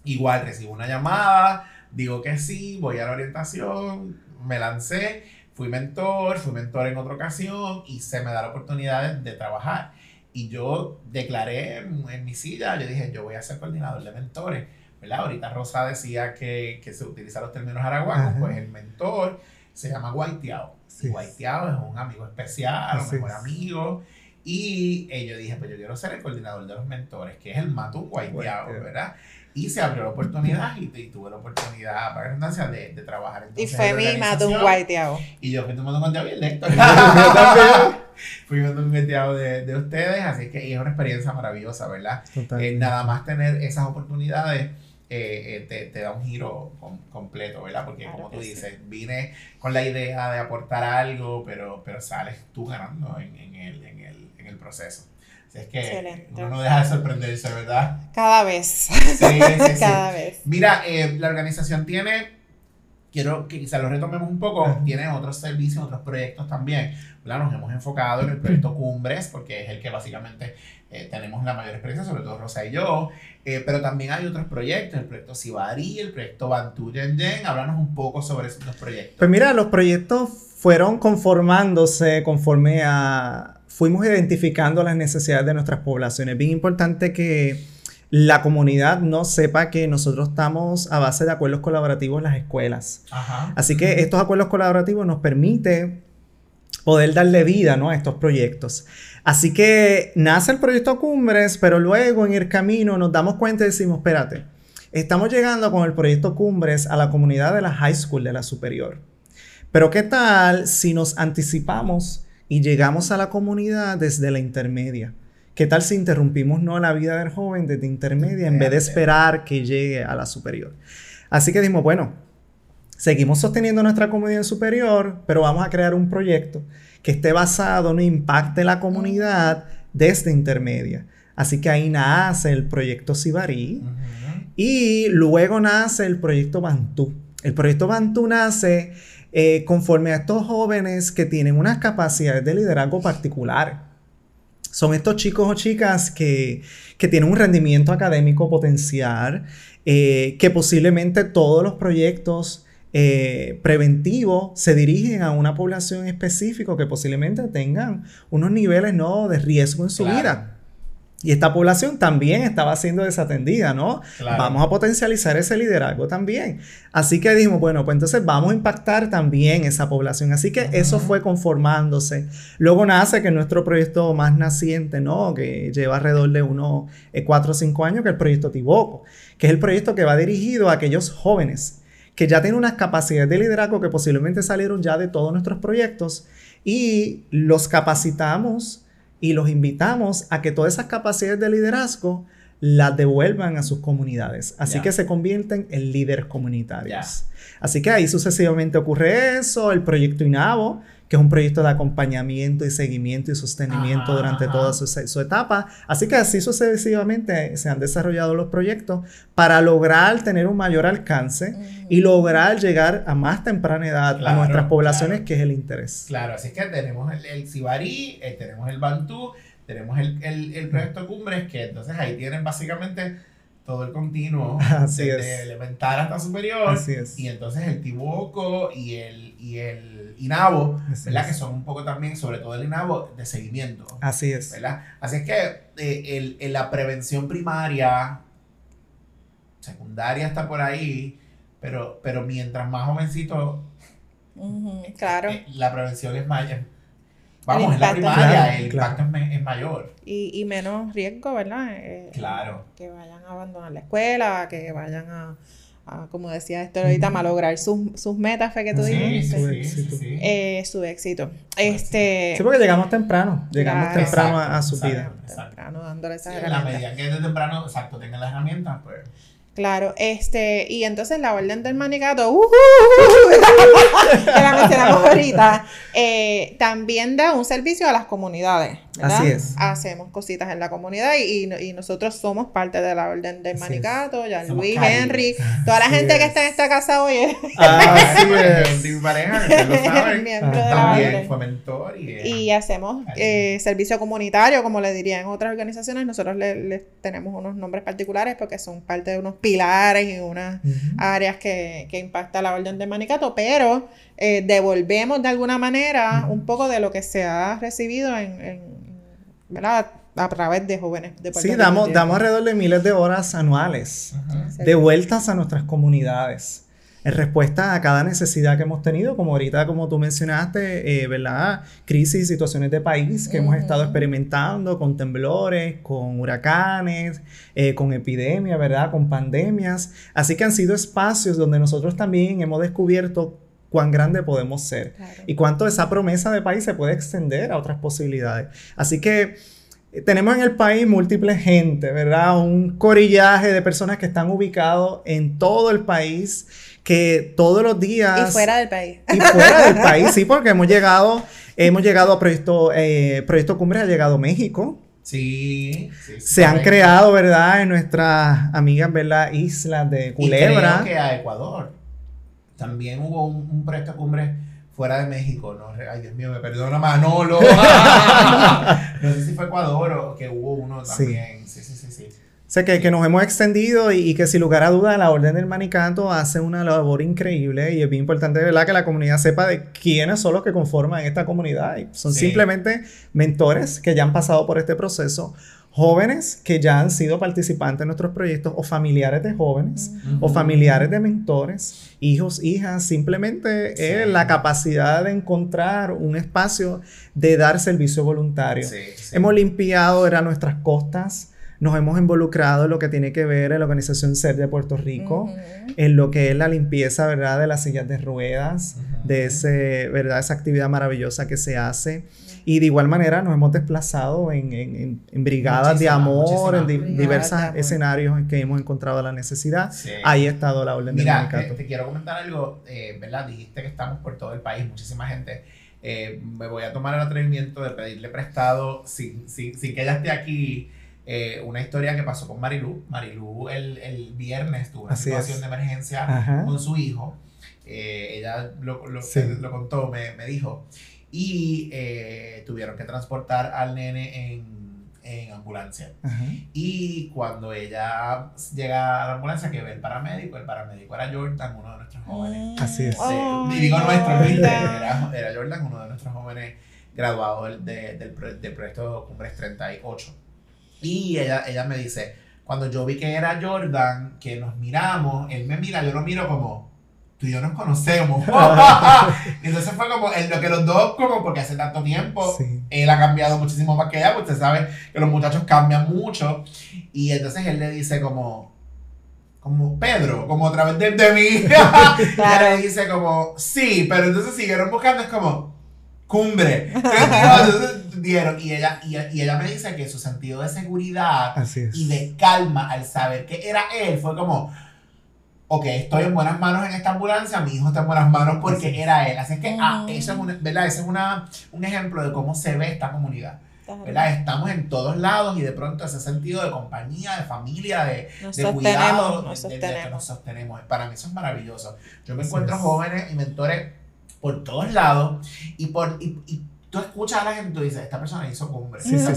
Igual recibo una llamada, digo que sí, voy a la orientación, me lancé, fui mentor, fui mentor en otra ocasión y se me da la oportunidad de, trabajar. Y yo declaré en, mi silla, yo dije, yo voy a ser coordinador de mentores. ¿verdad? Ahorita Rosa decía que, que se utilizan los términos araguacos, pues el mentor se llama guaiteado. Sí. Guaiteado es un amigo especial, un mejor amigo. Y eh, yo dije, pues yo quiero ser el coordinador de los mentores, que es el Matú Guaiteado, ¿verdad? Y se abrió la oportunidad y, tuve la oportunidad, para redundancia, de, de trabajar Y fue mi un guaiteado. Y yo fui tomando un guaiteado y el Héctor. fui tomando un guaiteado de, de ustedes, así que es una experiencia maravillosa, ¿verdad? Eh, nada más tener esas oportunidades. Eh, eh, te, te, da un giro completo, ¿verdad? Porque como tú dices, vine con la idea de aportar algo, pero, pero sales tú ganando en, en, el, en, el, en el proceso es que uno no deja de sorprenderse, ¿verdad? Cada vez. Sí, sí, Cada vez. Mira, eh, la organización tiene, quiero que quizá lo retomemos un poco, tiene otros servicios, otros proyectos también. Nos hemos enfocado en el proyecto Cumbres, porque es el que básicamente eh, tenemos la mayor experiencia, sobre todo Rosa y yo. Eh, pero también hay otros proyectos, el proyecto Sibari, el proyecto Bantu Yen Yen. Háblanos un poco sobre esos dos proyectos. Pues mira, los proyectos fueron conformándose conforme a fuimos identificando las necesidades de nuestras poblaciones. Es bien importante que la comunidad no sepa que nosotros estamos a base de acuerdos colaborativos en las escuelas. Así que estos acuerdos colaborativos nos permiten poder darle vida ¿no? a estos proyectos. Así que nace el proyecto Cumbres, pero luego en el camino nos damos cuenta y decimos, espérate, estamos llegando con el proyecto Cumbres a la comunidad de la high school, de la superior. Pero ¿qué tal si nos anticipamos y llegamos a la comunidad desde la intermedia. ¿Qué tal si interrumpimos no la vida del joven desde intermedia en vez de esperar que llegue a la superior? Así que dijimos, bueno, seguimos sosteniendo nuestra comunidad superior, pero vamos a crear un proyecto que esté basado en un impacte la comunidad desde intermedia. Así que ahí nace el proyecto Sibarí y luego nace el proyecto Bantú. El proyecto Bantú nace eh, conforme a estos jóvenes que tienen unas capacidades de liderazgo particular. Son estos chicos o chicas que, tienen un rendimiento académico potencial, eh, que posiblemente todos los proyectos eh, preventivos se dirigen a una población específica que posiblemente tengan unos niveles ¿no? de riesgo en su vida. Y esta población también estaba siendo desatendida, ¿no? Vamos a potencializar ese liderazgo también. Así que dijimos, bueno, pues entonces vamos a impactar también esa población. Así que eso fue conformándose. Luego nace que nuestro proyecto más naciente, ¿no? Que lleva alrededor de unos eh, cuatro o cinco años, que es el proyecto Tiboco, que es el proyecto que va dirigido a aquellos jóvenes que ya tienen unas capacidades de liderazgo que posiblemente salieron ya de todos nuestros proyectos y los capacitamos y los invitamos a que todas esas capacidades de liderazgo las devuelvan a sus comunidades. Así que se convierten en líderes comunitarios. Así que ahí sucesivamente ocurre eso, el proyecto INAVO, que es un proyecto de acompañamiento y seguimiento y sostenimiento durante toda su, etapa. Así que así sucesivamente se han desarrollado los proyectos para lograr tener un mayor alcance y lograr llegar a más temprana edad a nuestras poblaciones, que es el interés. Claro, así que tenemos el, el Sibari, eh, tenemos el Bantú, tenemos el, el, el proyecto Cumbres, que entonces ahí tienen básicamente todo el continuo Así desde elemental hasta superior. Así es. Y entonces el Tiboco y el, y el INABO, ¿verdad? Que son un poco también, sobre todo el INABO, de seguimiento. Así es. ¿verdad? Así es que eh, el, la prevención primaria, secundaria está por ahí, pero, pero mientras más jovencito, claro. Eh, la prevención es mayor Vamos, en la primaria el impacto es, mayor. Y, y, menos riesgo, ¿verdad? Eh, claro. Que vayan a abandonar la escuela, que vayan a, a como decía esto ahorita, malograr sus, sus metas, fue que tú dijiste. Su éxito. Eh, su éxito. Este, sí, porque llegamos temprano, llegamos temprano a, su vida. Temprano dándole esas herramientas. En la medida que desde temprano, exacto, tengan las herramientas, pues Claro, este, y entonces la orden del manicato, uh, que la mencionamos ahorita, eh, también da un servicio a las comunidades. ¿Verdad? Así es. Hacemos cositas en la comunidad y, y, nosotros somos parte de la orden del manicato, ya Luis, Henry, toda la gente que está en esta casa hoy es. Así es, mi pareja, lo saben. También fue mentor. Y, y hacemos eh, servicio comunitario, como le dirían otras organizaciones, nosotros les le tenemos unos nombres particulares porque son parte de unos pilares y unas áreas que, que impacta la orden del manicato, pero eh, devolvemos de alguna manera un poco de lo que se ha recibido en, ¿verdad? a través de jóvenes de Sí, damos, damos alrededor de miles de horas anuales de vueltas a nuestras comunidades. en respuesta a cada necesidad que hemos tenido, como ahorita, como tú mencionaste, eh, ¿verdad? Crisis situaciones de país que hemos estado experimentando con temblores, con huracanes, eh, con epidemias, ¿verdad? Con pandemias. Así que han sido espacios donde nosotros también hemos descubierto cuán grande podemos ser y cuánto esa promesa de país se puede extender a otras posibilidades. Así que eh, tenemos en el país múltiples gente, ¿verdad? Un corillaje de personas que están ubicados en todo el país que todos los días... Y fuera del país. Y fuera del país, sí, porque hemos llegado, hemos llegado a Proyecto, eh, Proyecto Cumbre, ha llegado a México. Sí, se han creado, ¿verdad? En nuestras amigas, ¿verdad? Islas de Culebra. Y creo que a Ecuador. También hubo un, Proyecto Cumbre fuera de México, ¿no? Ay, Dios mío, me perdona Manolo. no sé si fue Ecuador o que hubo uno también. Sí, sí, sí, sí. Sé que, que, nos hemos extendido y, que sin lugar a duda la Orden del Manicato hace una labor increíble y es bien importante ¿verdad? que la comunidad sepa de quiénes son los que conforman esta comunidad. Y son simplemente mentores que ya han pasado por este proceso, jóvenes que ya han sido participantes en nuestros proyectos o familiares de jóvenes o familiares de mentores, hijos, hijas, simplemente la capacidad de encontrar un espacio de dar servicio voluntario. Hemos limpiado era nuestras costas nos hemos involucrado en lo que tiene que ver en la organización SER de Puerto Rico, en lo que es la limpieza, ¿verdad?, de las sillas de ruedas, de ese, ¿verdad?, esa actividad maravillosa que se hace. Y de igual manera nos hemos desplazado en, en, en brigadas de amor, en diversos escenarios en que hemos encontrado la necesidad. Ahí ha estado la orden Mira, de te, te quiero comentar algo, eh, ¿verdad? Dijiste que estamos por todo el país, muchísima gente. Eh, me voy a tomar el atrevimiento de pedirle prestado, sin, sin, sin que ella esté aquí, eh, una historia que pasó con Marilu. Marilu el, el viernes tuvo una situación de emergencia con su hijo. Eh, ella lo, lo, lo contó, me, me, dijo. Y eh, tuvieron que transportar al nene en, en ambulancia. Y cuando ella llega a la ambulancia, que ve el paramédico, el paramédico era Jordan, uno de nuestros jóvenes. Mm. Así es. digo nuestro, Era, era, Jordan, uno de nuestros jóvenes graduados del, del, del proyecto Cumbres 38. Y ella, ella me dice, cuando yo vi que era Jordan, que nos miramos, él me mira, yo lo miro como, tú y yo nos conocemos. entonces fue como, en lo que los dos, como porque hace tanto tiempo, él ha cambiado muchísimo más que ella, porque usted sabe que los muchachos cambian mucho. Y entonces él le dice como, como Pedro, como otra vez de, de mí. claro. Y le dice como, sí, pero entonces siguieron buscando, es como, cumbre. entonces, dieron y ella, y, ella me dice que su sentido de seguridad y de calma al saber que era él fue como, ok, estoy en buenas manos en esta ambulancia, mi hijo está en buenas manos porque era él. Así es que ah, eso es, una, ¿verdad? Ese es una, un ejemplo de cómo se ve esta comunidad. ¿verdad? Estamos en todos lados y de pronto ese sentido de compañía, de familia, de, de cuidado, nos de, que nos sostenemos. Para mí eso es maravilloso. Yo me encuentro jóvenes y mentores por todos lados y, por, y tú escuchas a la gente y tú dices, esta persona hizo cumbre. Sí, sí,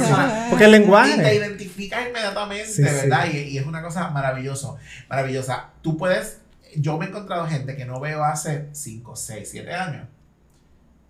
Porque el lenguaje. Y te identificas inmediatamente, ¿verdad? Y, y, es una cosa maravillosa, maravillosa. Tú puedes, yo me he encontrado gente que no veo hace 5, 6, 7 años.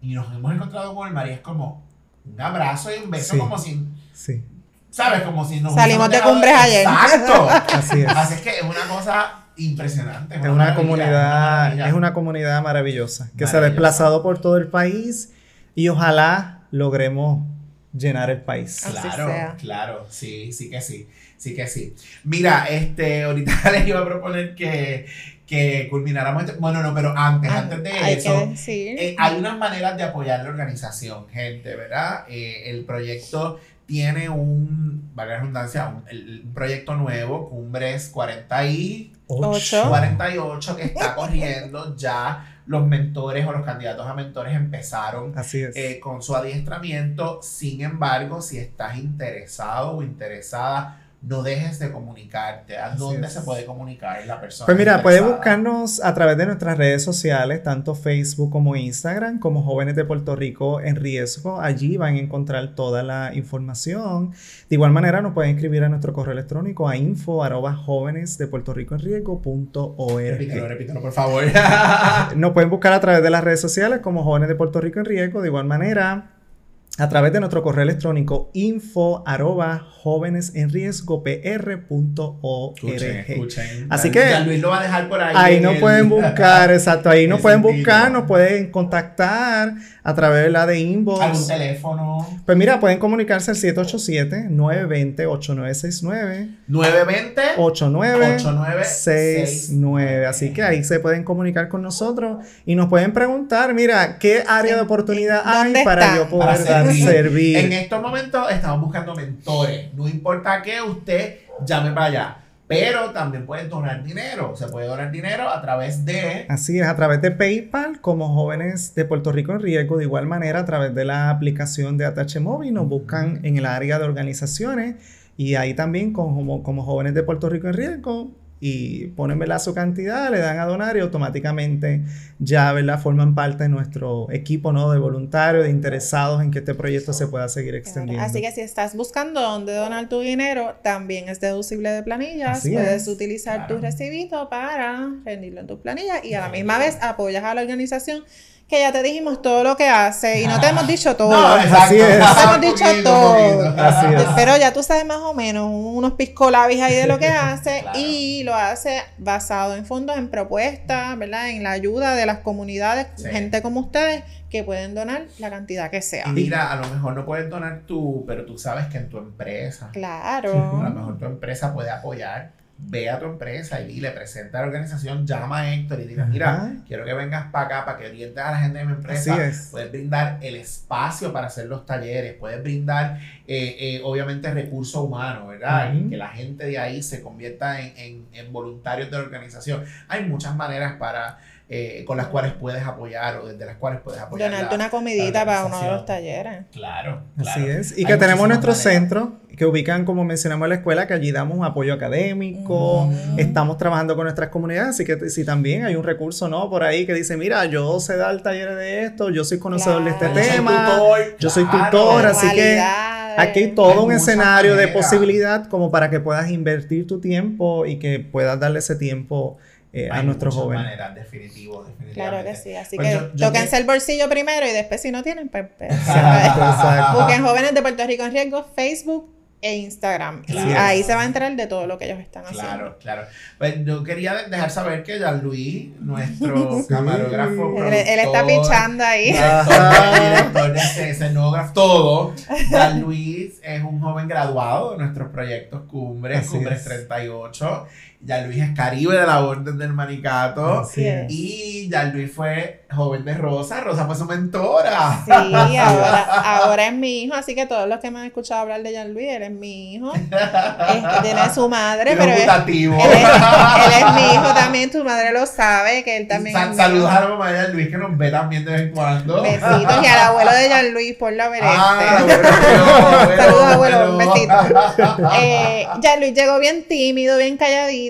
Y nos hemos encontrado con el María, es como un abrazo y un beso como si... Sí. ¿Sabes? Como si nos Salimos de cumbres ayer. Exacto. Así es. Así es que es una cosa impresionante. Es una, comunidad, es una comunidad maravillosa que se ha desplazado por todo el país y ojalá logremos llenar el país. Claro, claro, sí, sí que sí, sí que sí. Mira, este, ahorita les iba a proponer que, que culmináramos, este, bueno, no, pero antes, ah, antes de eso, eh, hay unas maneras de apoyar la organización, gente, ¿verdad? Eh, el proyecto tiene un, valga la redundancia, un, proyecto nuevo, Cumbres 48, 48, que está corriendo ya los mentores o los candidatos a mentores empezaron eh, con su adiestramiento. Sin embargo, si estás interesado o interesada, no dejes de comunicarte. ¿A dónde se puede comunicar la persona? Pues mira, puede buscarnos a través de nuestras redes sociales, tanto Facebook como Instagram, como Jóvenes de Puerto Rico en Riesgo. Allí van a encontrar toda la información. De igual manera, nos pueden escribir a nuestro correo electrónico a info arroba jóvenes de Puerto Rico en riesgo.org. Repítelo, repítelo, por favor. nos pueden buscar a través de las redes sociales como Jóvenes de Puerto Rico en Riesgo. De igual manera, a través de nuestro correo electrónico info arroba Así que Luis lo va a dejar por ahí. Ahí nos pueden buscar, exacto, ahí nos pueden buscar, nos pueden contactar a través de la de inbox. ¿Algún teléfono? Pues mira, pueden comunicarse al 787-920-8969. 920 8969. Así que ahí se pueden comunicar con nosotros y nos pueden preguntar, mira, ¿qué área de oportunidad hay para yo poder dar servir? En estos momentos estamos buscando mentores. No importa que usted llame para allá pero también pueden donar dinero. Se puede donar dinero a través de... Así es, a través de PayPal, como jóvenes de Puerto Rico en riesgo. De igual manera, a través de la aplicación de Atache Móvil, nos buscan en el área de organizaciones. Y ahí también, como, como jóvenes de Puerto Rico en riesgo, y ponen ¿verdad? su cantidad, le dan a donar y automáticamente ya ¿verdad? forman parte de nuestro equipo ¿no? de voluntarios, de interesados en que este proyecto se pueda seguir extendiendo. Así que si estás buscando dónde donar tu dinero, también es deducible de planillas. Puedes utilizar tu recibito para rendirlo en tus planillas y a la misma vez apoyas a la organización que ya te dijimos todo lo que hace y no te hemos dicho todo. No, así es. No te hemos dicho todo. Así es. Pero ya tú sabes más o menos unos piscolabis ahí de lo que hace y lo hace basado en fondos, en propuestas, ¿verdad? En la ayuda de las comunidades, gente como ustedes que pueden donar la cantidad que sea. Y mira, a lo mejor no puedes donar tú, pero tú sabes que en tu empresa. Claro. A lo mejor tu empresa puede apoyar ve a tu empresa y le presenta a la organización, llama a Héctor y diga, mira, quiero que vengas para acá para que orientes a la gente de mi empresa. Puedes brindar el espacio para hacer los talleres, puedes brindar, eh, eh, obviamente, recursos humanos, ¿verdad? Que la gente de ahí se convierta en, en voluntarios de la organización. Hay muchas maneras para eh, con las cuales puedes apoyar o desde las cuales puedes apoyar. Donarte una comidita para uno de los talleres. Claro, Así es. Y que tenemos nuestro centro que ubican, como mencionamos, la escuela, que allí damos un apoyo académico, estamos trabajando con nuestras comunidades, así que si también hay un recurso, ¿no? Por ahí que dice, mira, yo sé dar talleres de esto, yo soy conocedor de este tema, yo soy tutor, así que aquí hay todo un escenario de posibilidad como para que puedas invertir tu tiempo y que puedas darle ese tiempo eh, a nuestros jóvenes. Maneras, definitivo, Claro que sí, así pues que tóquense el bolsillo primero y después si no tienen, pues, pues busquen jóvenes de Puerto Rico en riesgo, Facebook e Instagram. ahí se va a enterar de todo lo que ellos están haciendo. Claro, claro. Pues yo quería dejar saber que ya Luis, nuestro camarógrafo, él, está pinchando ahí. Director, escenógrafo, todo. Ya Luis es un joven graduado de nuestros proyectos Cumbres, Cumbres 38 ya Luis es Caribe de la Orden del Manicato. Y ya Luis fue joven de Rosa. Rosa fue su mentora. Sí, ahora, ahora es mi hijo. Así que todos los que me han escuchado hablar de Jean Luis, él es mi hijo. Este, tiene su madre, pero él, es, mi hijo también. Tu madre lo sabe, que él también. saludos a la mamá de Jean Luis que nos ve también de vez en cuando. Besitos. Y al abuelo de Jean Luis por la vereste. Ah, saludos, abuelo. Un besito. Eh, Luis llegó bien tímido, bien calladito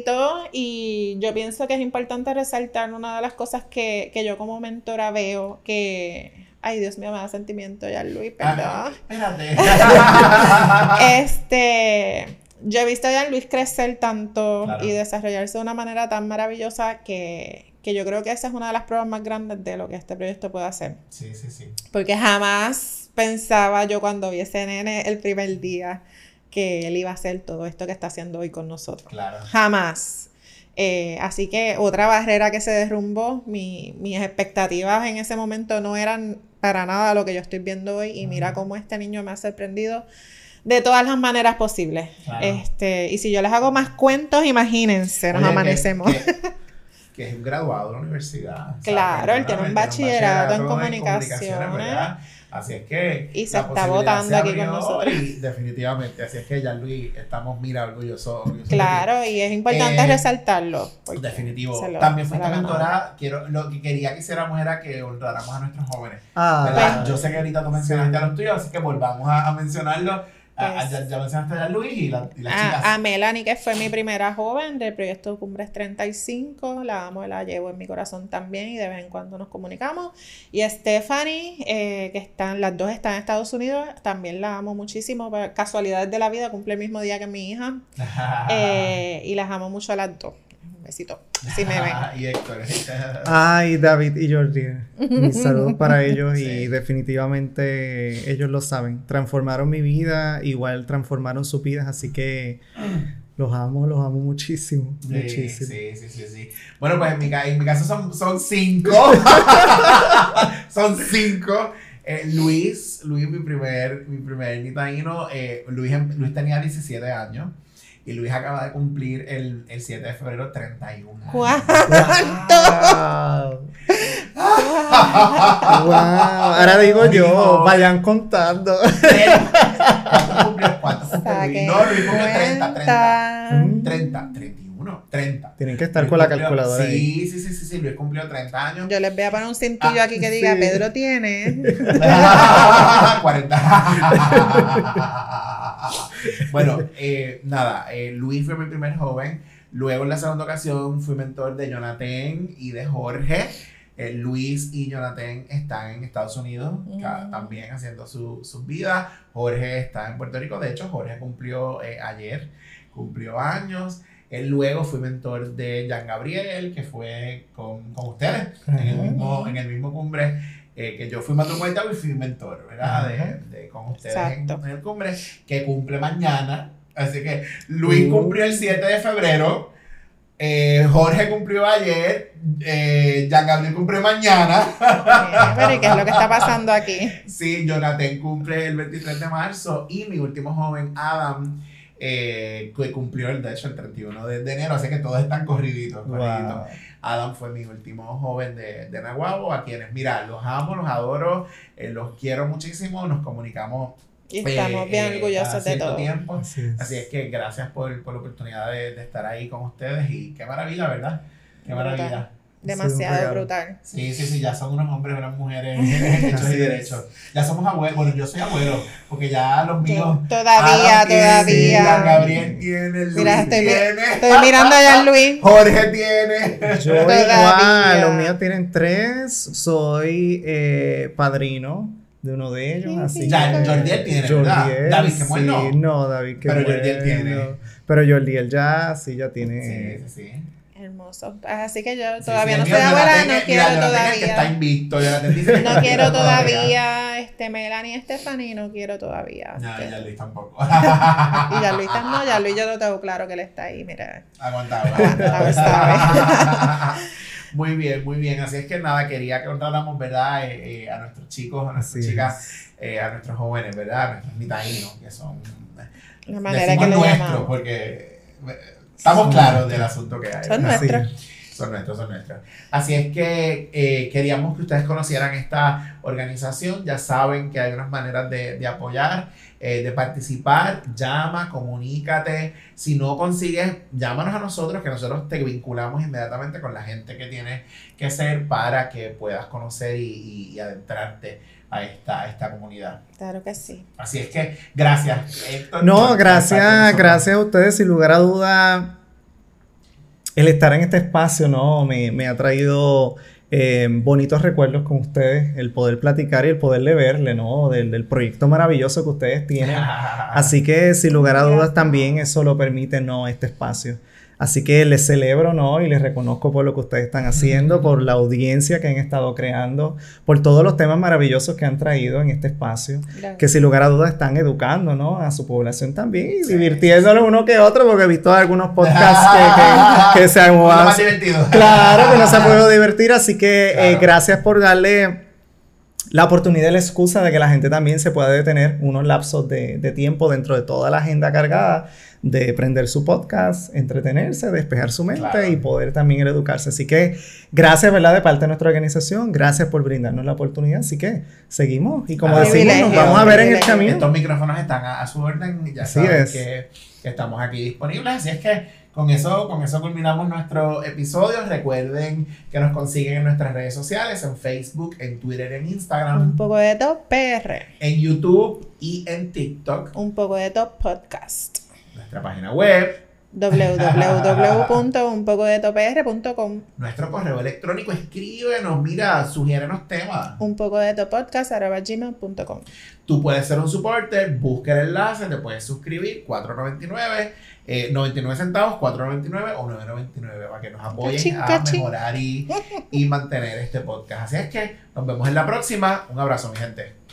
y yo pienso que es importante resaltar una de las cosas que, yo como mentora veo que Ay, Dios mío, me da sentimiento ya, Luis, ah, perdón. este, yo he visto a Jan Luis crecer tanto y desarrollarse de una manera tan maravillosa que, que, yo creo que esa es una de las pruebas más grandes de lo que este proyecto puede hacer. Sí, sí, sí. Porque jamás pensaba yo cuando vi ese nene el primer día que él iba a hacer todo esto que está haciendo hoy con nosotros. Claro. Jamás. Eh, así que otra barrera que se derrumbó, mis expectativas en ese momento no eran para nada lo que yo estoy viendo hoy y mira cómo este niño me ha sorprendido de todas las maneras posibles. Este, y si yo les hago más cuentos, imagínense, nos amanecemos. Que, es un graduado de la universidad. Claro, él tiene un bachillerato, en comunicaciones. Así es que. Y se está votando aquí con nosotros. definitivamente. Así es que ya, Luis, estamos, mira, orgullosos. claro, y es importante eh, resaltarlo. Definitivo. También fuiste mentora. Quiero, lo que quería que hiciéramos era que honráramos a nuestros jóvenes. Ah, Yo sé que ahorita tú mencionaste a los tuyos, así que volvamos a, a mencionarlo Ah, ya, ya, mencionaste a Luis y la, y a, A Melanie, que fue mi primera joven del proyecto Cumbres 35. La amo, la llevo en mi corazón también y de vez en cuando nos comunicamos. Y a Stephanie, eh, que están, las dos están en Estados Unidos, también la amo muchísimo. Casualidades de la vida, cumple el mismo día que mi hija. eh, y las amo mucho a las dos. Besito. Si me ven. y Héctor. Ay, David y Jordi. Mis saludos para ellos y definitivamente ellos lo saben. Transformaron mi vida, igual transformaron sus vidas, así que los amo, los amo muchísimo. Sí, muchísimo. Sí, sí, sí, sí. Bueno, pues en mi, en mi caso son, son cinco. son cinco. Eh, Luis, Luis, mi primer, mi primer nitaíno, eh, Luis, Luis tenía 17 años. Y Luis acaba de cumplir el, el 7 de febrero 31. ¿Cuánto? Wow. Ahora digo yo, vayan contando. ¿Cuánto cumplió? ¿Cuánto cumplió Luis? No, Luis cumplió 30, 30. 30, 31, 30. Tienen que estar con la calculadora sí, ahí. Sí, sí, sí, sí, Luis cumplió 30 años. Yo les voy a poner un cintillo aquí que diga, sí. Pedro tiene. 40. bueno, eh, nada, eh, Luis fue mi primer joven. Luego en la segunda ocasión fui mentor de Jonathan y de Jorge. Eh, Luis y Jonathan están en Estados Unidos también haciendo su, sus vidas. Jorge está en Puerto Rico. De hecho, Jorge cumplió ayer, cumplió años. Luego fui mentor de Jan Gabriel, que fue con, con ustedes en el mismo, en el mismo cumbre. Eh, que yo fui matrimonio y fui mentor, ¿verdad? De, de- con ustedes en, Exacto. en el cumbre, que cumple mañana. Así que Luis Uh. cumplió el 7 de febrero. eh, Jorge cumplió ayer. Eh, Jan Gabriel cumplió mañana. Pero ¿y qué es lo que está pasando aquí? Sí, Jonathan cumple el 23 de marzo y mi último joven, Adam, eh, que cumplió el, de hecho el 31 de, de enero, así que todos están corriditos. corriditos. Wow. Adam fue mi último joven de, de Nahuabo, a quienes, mira, los amo, los adoro, eh, los quiero muchísimo, nos comunicamos Y estamos bien eh, orgullosos de todo. tiempo. Así es. Así es que gracias por, por la oportunidad de, de estar ahí con ustedes y qué maravilla, ¿verdad? Qué maravilla. Demasiado brutal. Sí, sí, sí, ya son unos hombres unas mujeres hechos y derechos. Ya somos abuelos, bueno, yo soy abuelo, porque ya los míos. Yo todavía, Adam tiene, todavía. Jan Gabriel tiene, Luis Mira, estoy, mi- tiene, estoy mirando allá a Luis. Jorge tiene. Yo Todavía. igual, los míos tienen tres, soy eh, padrino de uno de ellos, Sí, así sí, Ya, sí. Jordiel tiene, ¿verdad? Jordiel, David, que sí, bueno. no, David, que Pero Jordiel tiene. Pero Jordiel ya, sí, ya tiene. Sí, sí, sí. Hermoso. Así que yo Sí, todavía sí, no mío, abuela, Jonathan no quiero mira, que está todavía. invicto, que No quiero todavía, este, Melanie Stephanie, no quiero todavía. No, este. ya Luis tampoco. Y ya Luis no, ya Luis yo lo tengo claro que él está ahí, mira. Aguanta, Aguantado, aguanta. Muy bien, muy bien. Así es que nada, quería que contáramos, ¿verdad? Eh, eh, a nuestros chicos, a nuestras chicas, eh, a nuestros jóvenes, ¿verdad? A nuestros mitaínos, que son. La manera que lo porque eh, estamos claros del asunto que hay. Son nuestros. es. Son nuestros, son nuestros. Así es que eh, queríamos que ustedes conocieran esta organización. Ya saben que hay unas maneras de, de apoyar, eh, de participar. Llama, comunícate. Si no consigues, llámanos a nosotros, que nosotros te vinculamos inmediatamente con la gente que tienes que ser para que puedas conocer y, y- y adentrarte a esta, a esta comunidad. Claro que sí. Así es que gracias, Héctor. No, gracias, gracias a ustedes. Sin lugar a duda, el estar en este espacio, ¿no? Me, me ha traído eh, bonitos recuerdos con ustedes, el poder platicar y el poderle verle, ¿no? Del, del proyecto maravilloso que ustedes tienen. Así que, sin lugar a dudas, también eso lo permite, ¿no? Este espacio. Así que les celebro, ¿no? Y les reconozco por lo que ustedes están haciendo, por la audiencia que han estado creando, por todos los temas maravillosos que han traído en este espacio Gracias. que sin lugar a dudas están educando ¿no? a su población también y divirtiéndolo uno que otro, porque he visto algunos podcasts que, que, que se han. Claro, que no se ha podido divertir, así que eh, Claro. gracias por darle la oportunidad y la excusa de que la gente también se pueda detener unos lapsos de, de tiempo dentro de toda la agenda cargada de prender su podcast, entretenerse, despejar su mente Claro. y poder también educarse. Así que gracias, ¿verdad? De parte de nuestra organización, gracias por brindarnos la oportunidad. Así que seguimos y como Ah, decimos, nos vamos a ver en el camino. Estos micrófonos están a, a su orden, ya Así saben es. que estamos aquí disponibles, así es que con eso, con eso culminamos nuestro episodio. Recuerden que nos consiguen en nuestras redes sociales, en Facebook, en Twitter, en Instagram, Un poco de Top PR. en YouTube y en TikTok. Un poco de Top Podcast. Nuestra página web, www.unpocodetopr.com Nuestro correo electrónico, escríbenos, mira, sugiérenos temas. Un poco de Tú puedes ser un supporter, busca el enlace, te puedes suscribir, 4.99, eh, 99 centavos, 4.99 o 9.99 para que nos apoyen a mejorar y, y mantener este podcast. Así es que nos vemos en la próxima. Un abrazo, mi gente.